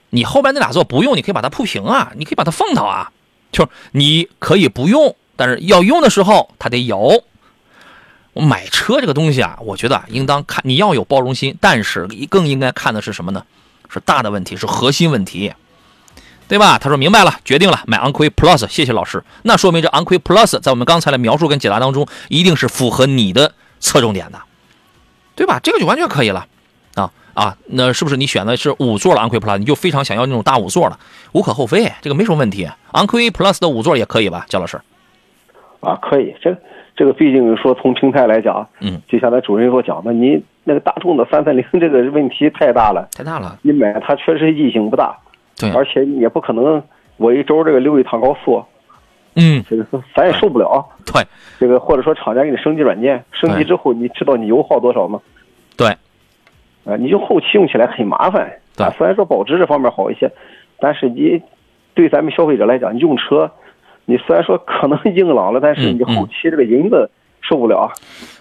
你后边那俩座不用，你可以把它铺平啊，你可以把它放倒啊，就是你可以不用，但是要用的时候它得有。我买车这个东西啊，我觉得，应当看你要有包容心，但是更应该看的是什么呢？是大的问题，是核心问题，对吧？他说明白了，决定了，买昂科威 Plus，谢谢老师。那说明这昂科威 Plus 在我们刚才的描述跟解答当中，一定是符合你的侧重点的，对吧？这个就完全可以了，啊啊，那是不是你选的是五座的昂科威 Plus，你就非常想要那种大五座的？无可厚非，这个没什么问题。昂科威 Plus 的五座也可以吧，焦老师？啊，可以，这这个毕竟说从平台来讲，嗯，就像咱主任所讲的，你那个大众的三三零这个问题太大了，太大了，你买它确实意义性不大，对而且你也不可能我一周这个溜一趟高速，嗯，这个咱也受不了。对，这个或者说厂家给你升级软件，升级之后你知道你油耗多少吗？对，啊，你就后期用起来很麻烦。对啊，虽然说保值这方面好一些，但是你对咱们消费者来讲，你用车，你虽然说可能硬朗了，但是嗯你后期这个银子受不了。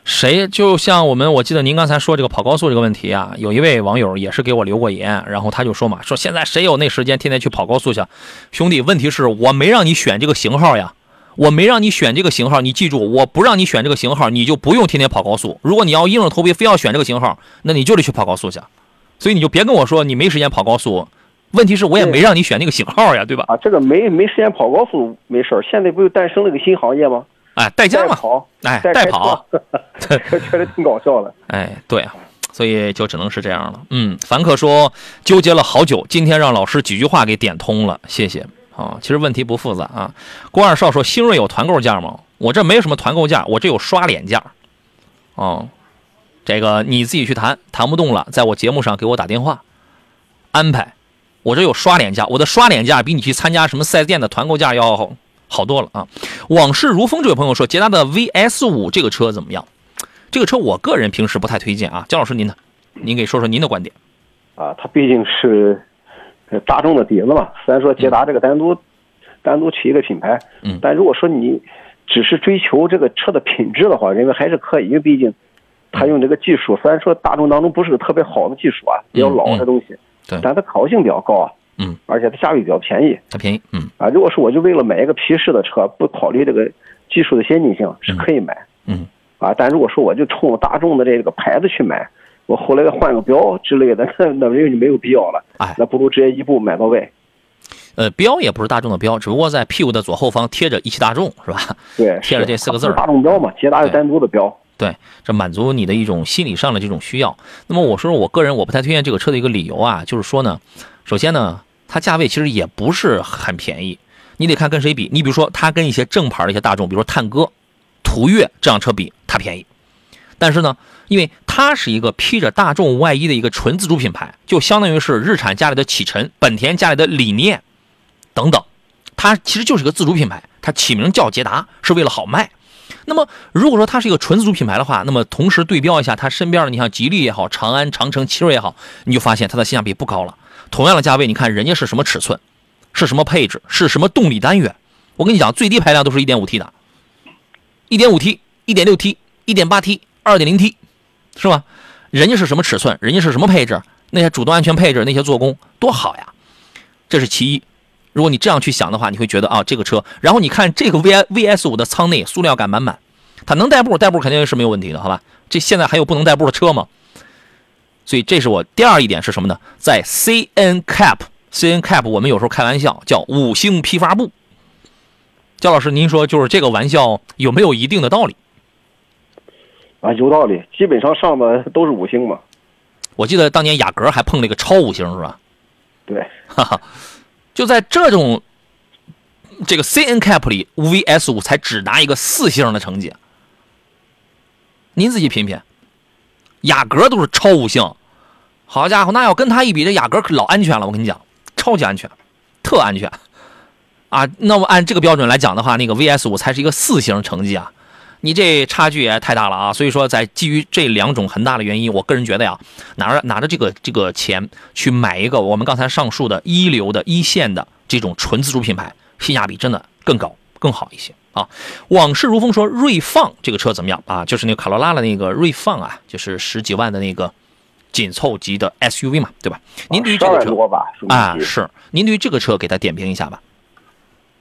谁就像我们，我记得您刚才说这个跑高速这个问题啊，有一位网友也是给我留过言，然后他就说嘛，说现在谁有那时间天天去跑高速去？兄弟，问题是我没让你选这个型号呀，我没让你选这个型号，你记住，我不让你选这个型号，你就不用天天跑高速。如果你要硬着头皮非要选这个型号，那你就得去跑高速去。所以你就别跟我说你没时间跑高速，问题是我也没让你选那个型号呀，对吧？啊，这个没没时间跑高速没事儿，现在不就诞生了个新行业吗？哎，代驾嘛，哎，代跑。这 确实挺搞笑的。哎，对啊，所以就只能是这样了。嗯，凡客说纠结了好久，今天让老师几句话给点通了，谢谢啊。其实问题不复杂啊。郭二少说新锐有团购价吗？我这没有什么团购价，我这有刷脸价。哦，这个你自己去谈，谈不动了，在我节目上给我打电话安排。我这有刷脸价，我的刷脸价比你去参加什么四 S 店的团购价要好好多了啊。往事如风这位朋友说，捷达的 VS 五这个车怎么样？这个车我个人平时不太推荐啊，姜老师您呢？您给说说您的观点。啊，它毕竟是呃大众的底子嘛。虽然说捷达这个单独、单独起一个品牌，嗯但如果说你只是追求这个车的品质的话，认为还是可以，因为毕竟它用这个技术，虽然说大众当中不是个特别好的技术啊，比较老的东西，嗯对但它可靠性比较高啊，嗯，而且它价位比较便宜它便宜，嗯啊。如果说我就为了买一个皮实的车，不考虑这个技术的先进性，是可以买。嗯啊，但如果说我就冲大众的这个牌子去买，我后来换个标之类的，那 那没有就没有必要了。哎那不如直接一步买到位。呃，标也不是大众的标，只不过在屁股的左后方贴着一汽大众，是吧？对，贴着这四个字儿大众标嘛，捷达是单独的标。对，这满足你的一种心理上的这种需要。那么我说我个人我不太推荐这个车的一个理由啊，就是说呢，首先呢，它价位其实也不是很便宜，你得看跟谁比。你比如说它跟一些正牌的一些大众，比如说探歌、途岳这辆车比，它便宜。但是呢，因为它是一个披着大众外衣的一个纯自主品牌，就相当于是日产家里的启辰、本田家里的理念等等，它其实就是个自主品牌，它起名叫捷达是为了好卖。那么，如果说它是一个纯自主品牌的话，那么同时对标一下它身边的，你像吉利也好，长安、长城、奇瑞也好，你就发现它的性价比不高了。同样的价位，你看人家是什么尺寸，是什么配置，是什么动力单元？我跟你讲，最低排量都是 1.5T 的，1.5T、1.6T、1.8T、2.0T，是吧？人家是什么尺寸，人家是什么配置，那些主动安全配置，那些做工多好呀！这是其一。如果你这样去想的话，你会觉得啊，这个车，然后你看这个 V I V S 五的舱内塑料感满满，它能代步，代步肯定是没有问题的，好吧？这现在还有不能代步的车吗？所以这是我第二一点是什么呢？在 C N Cap C N Cap 我们有时候开玩笑叫五星批发部。焦老师，您说就是这个玩笑有没有一定的道理？啊，有道理，基本上上的都是五星嘛。我记得当年雅阁还碰了一个超五星，是吧？对，哈哈，就在这种这个 C N Cap 里，VS 五才只拿一个四星的成绩。您自己品品，雅阁都是超五星，好家伙，那要跟他一比，这雅阁可老安全了。我跟你讲，超级安全，特安全啊！那么按这个标准来讲的话，那个 VS 五才是一个四星成绩啊。你这差距也太大了啊！所以说，在基于这两种很大的原因，我个人觉得呀，拿着拿着这个这个钱去买一个我们刚才上述的一流的一线的这种纯自主品牌，性价比真的更高更好一些啊！往事如风说锐放这个车怎么样啊？就是那个卡罗拉的那个锐放啊，就是十几万的那个紧凑级的 SUV 嘛，对吧？您对于这个车吧，啊，是？您对于这个车给它点评一下吧？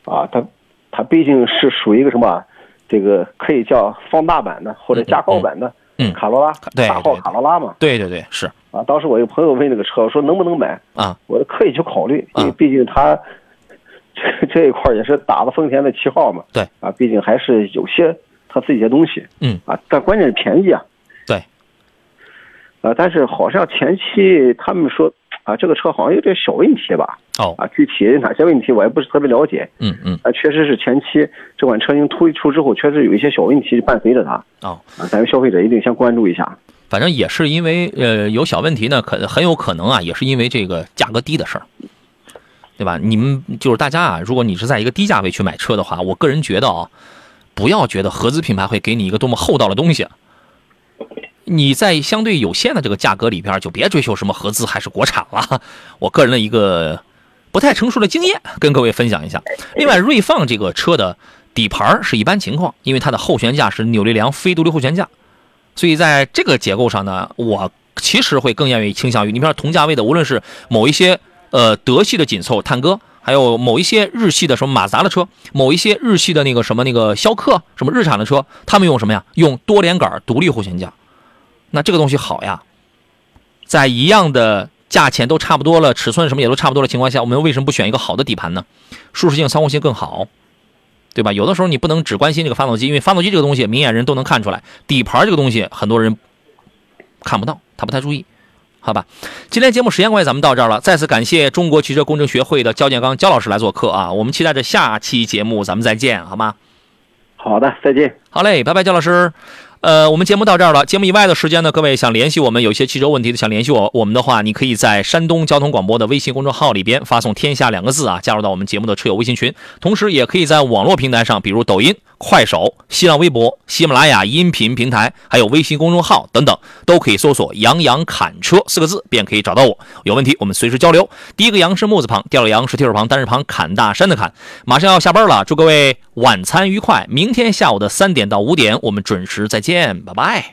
啊，它它毕竟是属于一个什么？这个可以叫放大版的或者加高版的，卡罗拉，对大号卡罗拉嘛。对对对，是啊，当时我有朋友问这个车，我说能不能买？啊，我可以去考虑，因为啊毕竟它这这一块也是打了丰田的旗号嘛。对啊，毕竟还是有些它自己的东西。嗯啊，但关键是便宜啊。对。啊，但是好像前期他们说啊，这个车好像有点小问题吧？哦，啊，具体哪些问题我也不是特别了解。嗯嗯啊，确实是前期这款车型推出之后，确实有一些小问题伴随着它。哦，啊，咱们消费者一定先关注一下。反正也是因为呃有小问题呢，可很有可能啊，也是因为这个价格低的事儿。对吧？你们就是大家啊，如果你是在一个低价位去买车的话，我个人觉得啊，不要觉得合资品牌会给你一个多么厚道的东西。你在相对有限的这个价格里边，就别追求什么合资还是国产了。我个人的一个不太成熟的经验，跟各位分享一下。另外，锐放这个车的底盘是一般情况，因为它的后悬架是扭力梁非独立后悬架，所以在这个结构上呢，我其实会更愿意倾向于，你比如说同价位的，无论是某一些呃德系的紧凑探戈，还有某一些日系的什么马自达的车，某一些日系的那个什么那个逍客，什么日产的车，他们用什么呀？用多连杆独立后悬架。那这个东西好呀，在一样的价钱都差不多了，尺寸什么也都差不多的情况下，我们为什么不选一个好的底盘呢？舒适性、操控性更好，对吧？有的时候你不能只关心这个发动机，因为发动机这个东西明眼人都能看出来，底盘这个东西很多人看不到，他不太注意，好吧？今天节目时间关系，咱们到这儿了。再次感谢中国汽车工程学会的焦建刚焦老师来做客啊！我们期待着下期节目，咱们再见，好吗？好的，再见。好嘞，拜拜，姜老师。呃，我们节目到这儿了。节目以外的时间呢，各位想联系我们，有些汽车问题的想联系我，我们的话，你可以在山东交通广播的微信公众号里边发送“天下”两个字啊，加入到我们节目的车友微信群。同时，也可以在网络平台上，比如抖音、快手、新浪微博、喜马拉雅音频平台，还有微信公众号等等，都可以搜索“杨洋砍车”四个字，便可以找到我。有问题，我们随时交流。第一个“杨”是木字旁，第二个“杨”是提手旁，单人旁，砍大山的砍。马上要下班了，祝各位晚餐愉快。明天下午的三点到五点，我们准时再见，拜拜。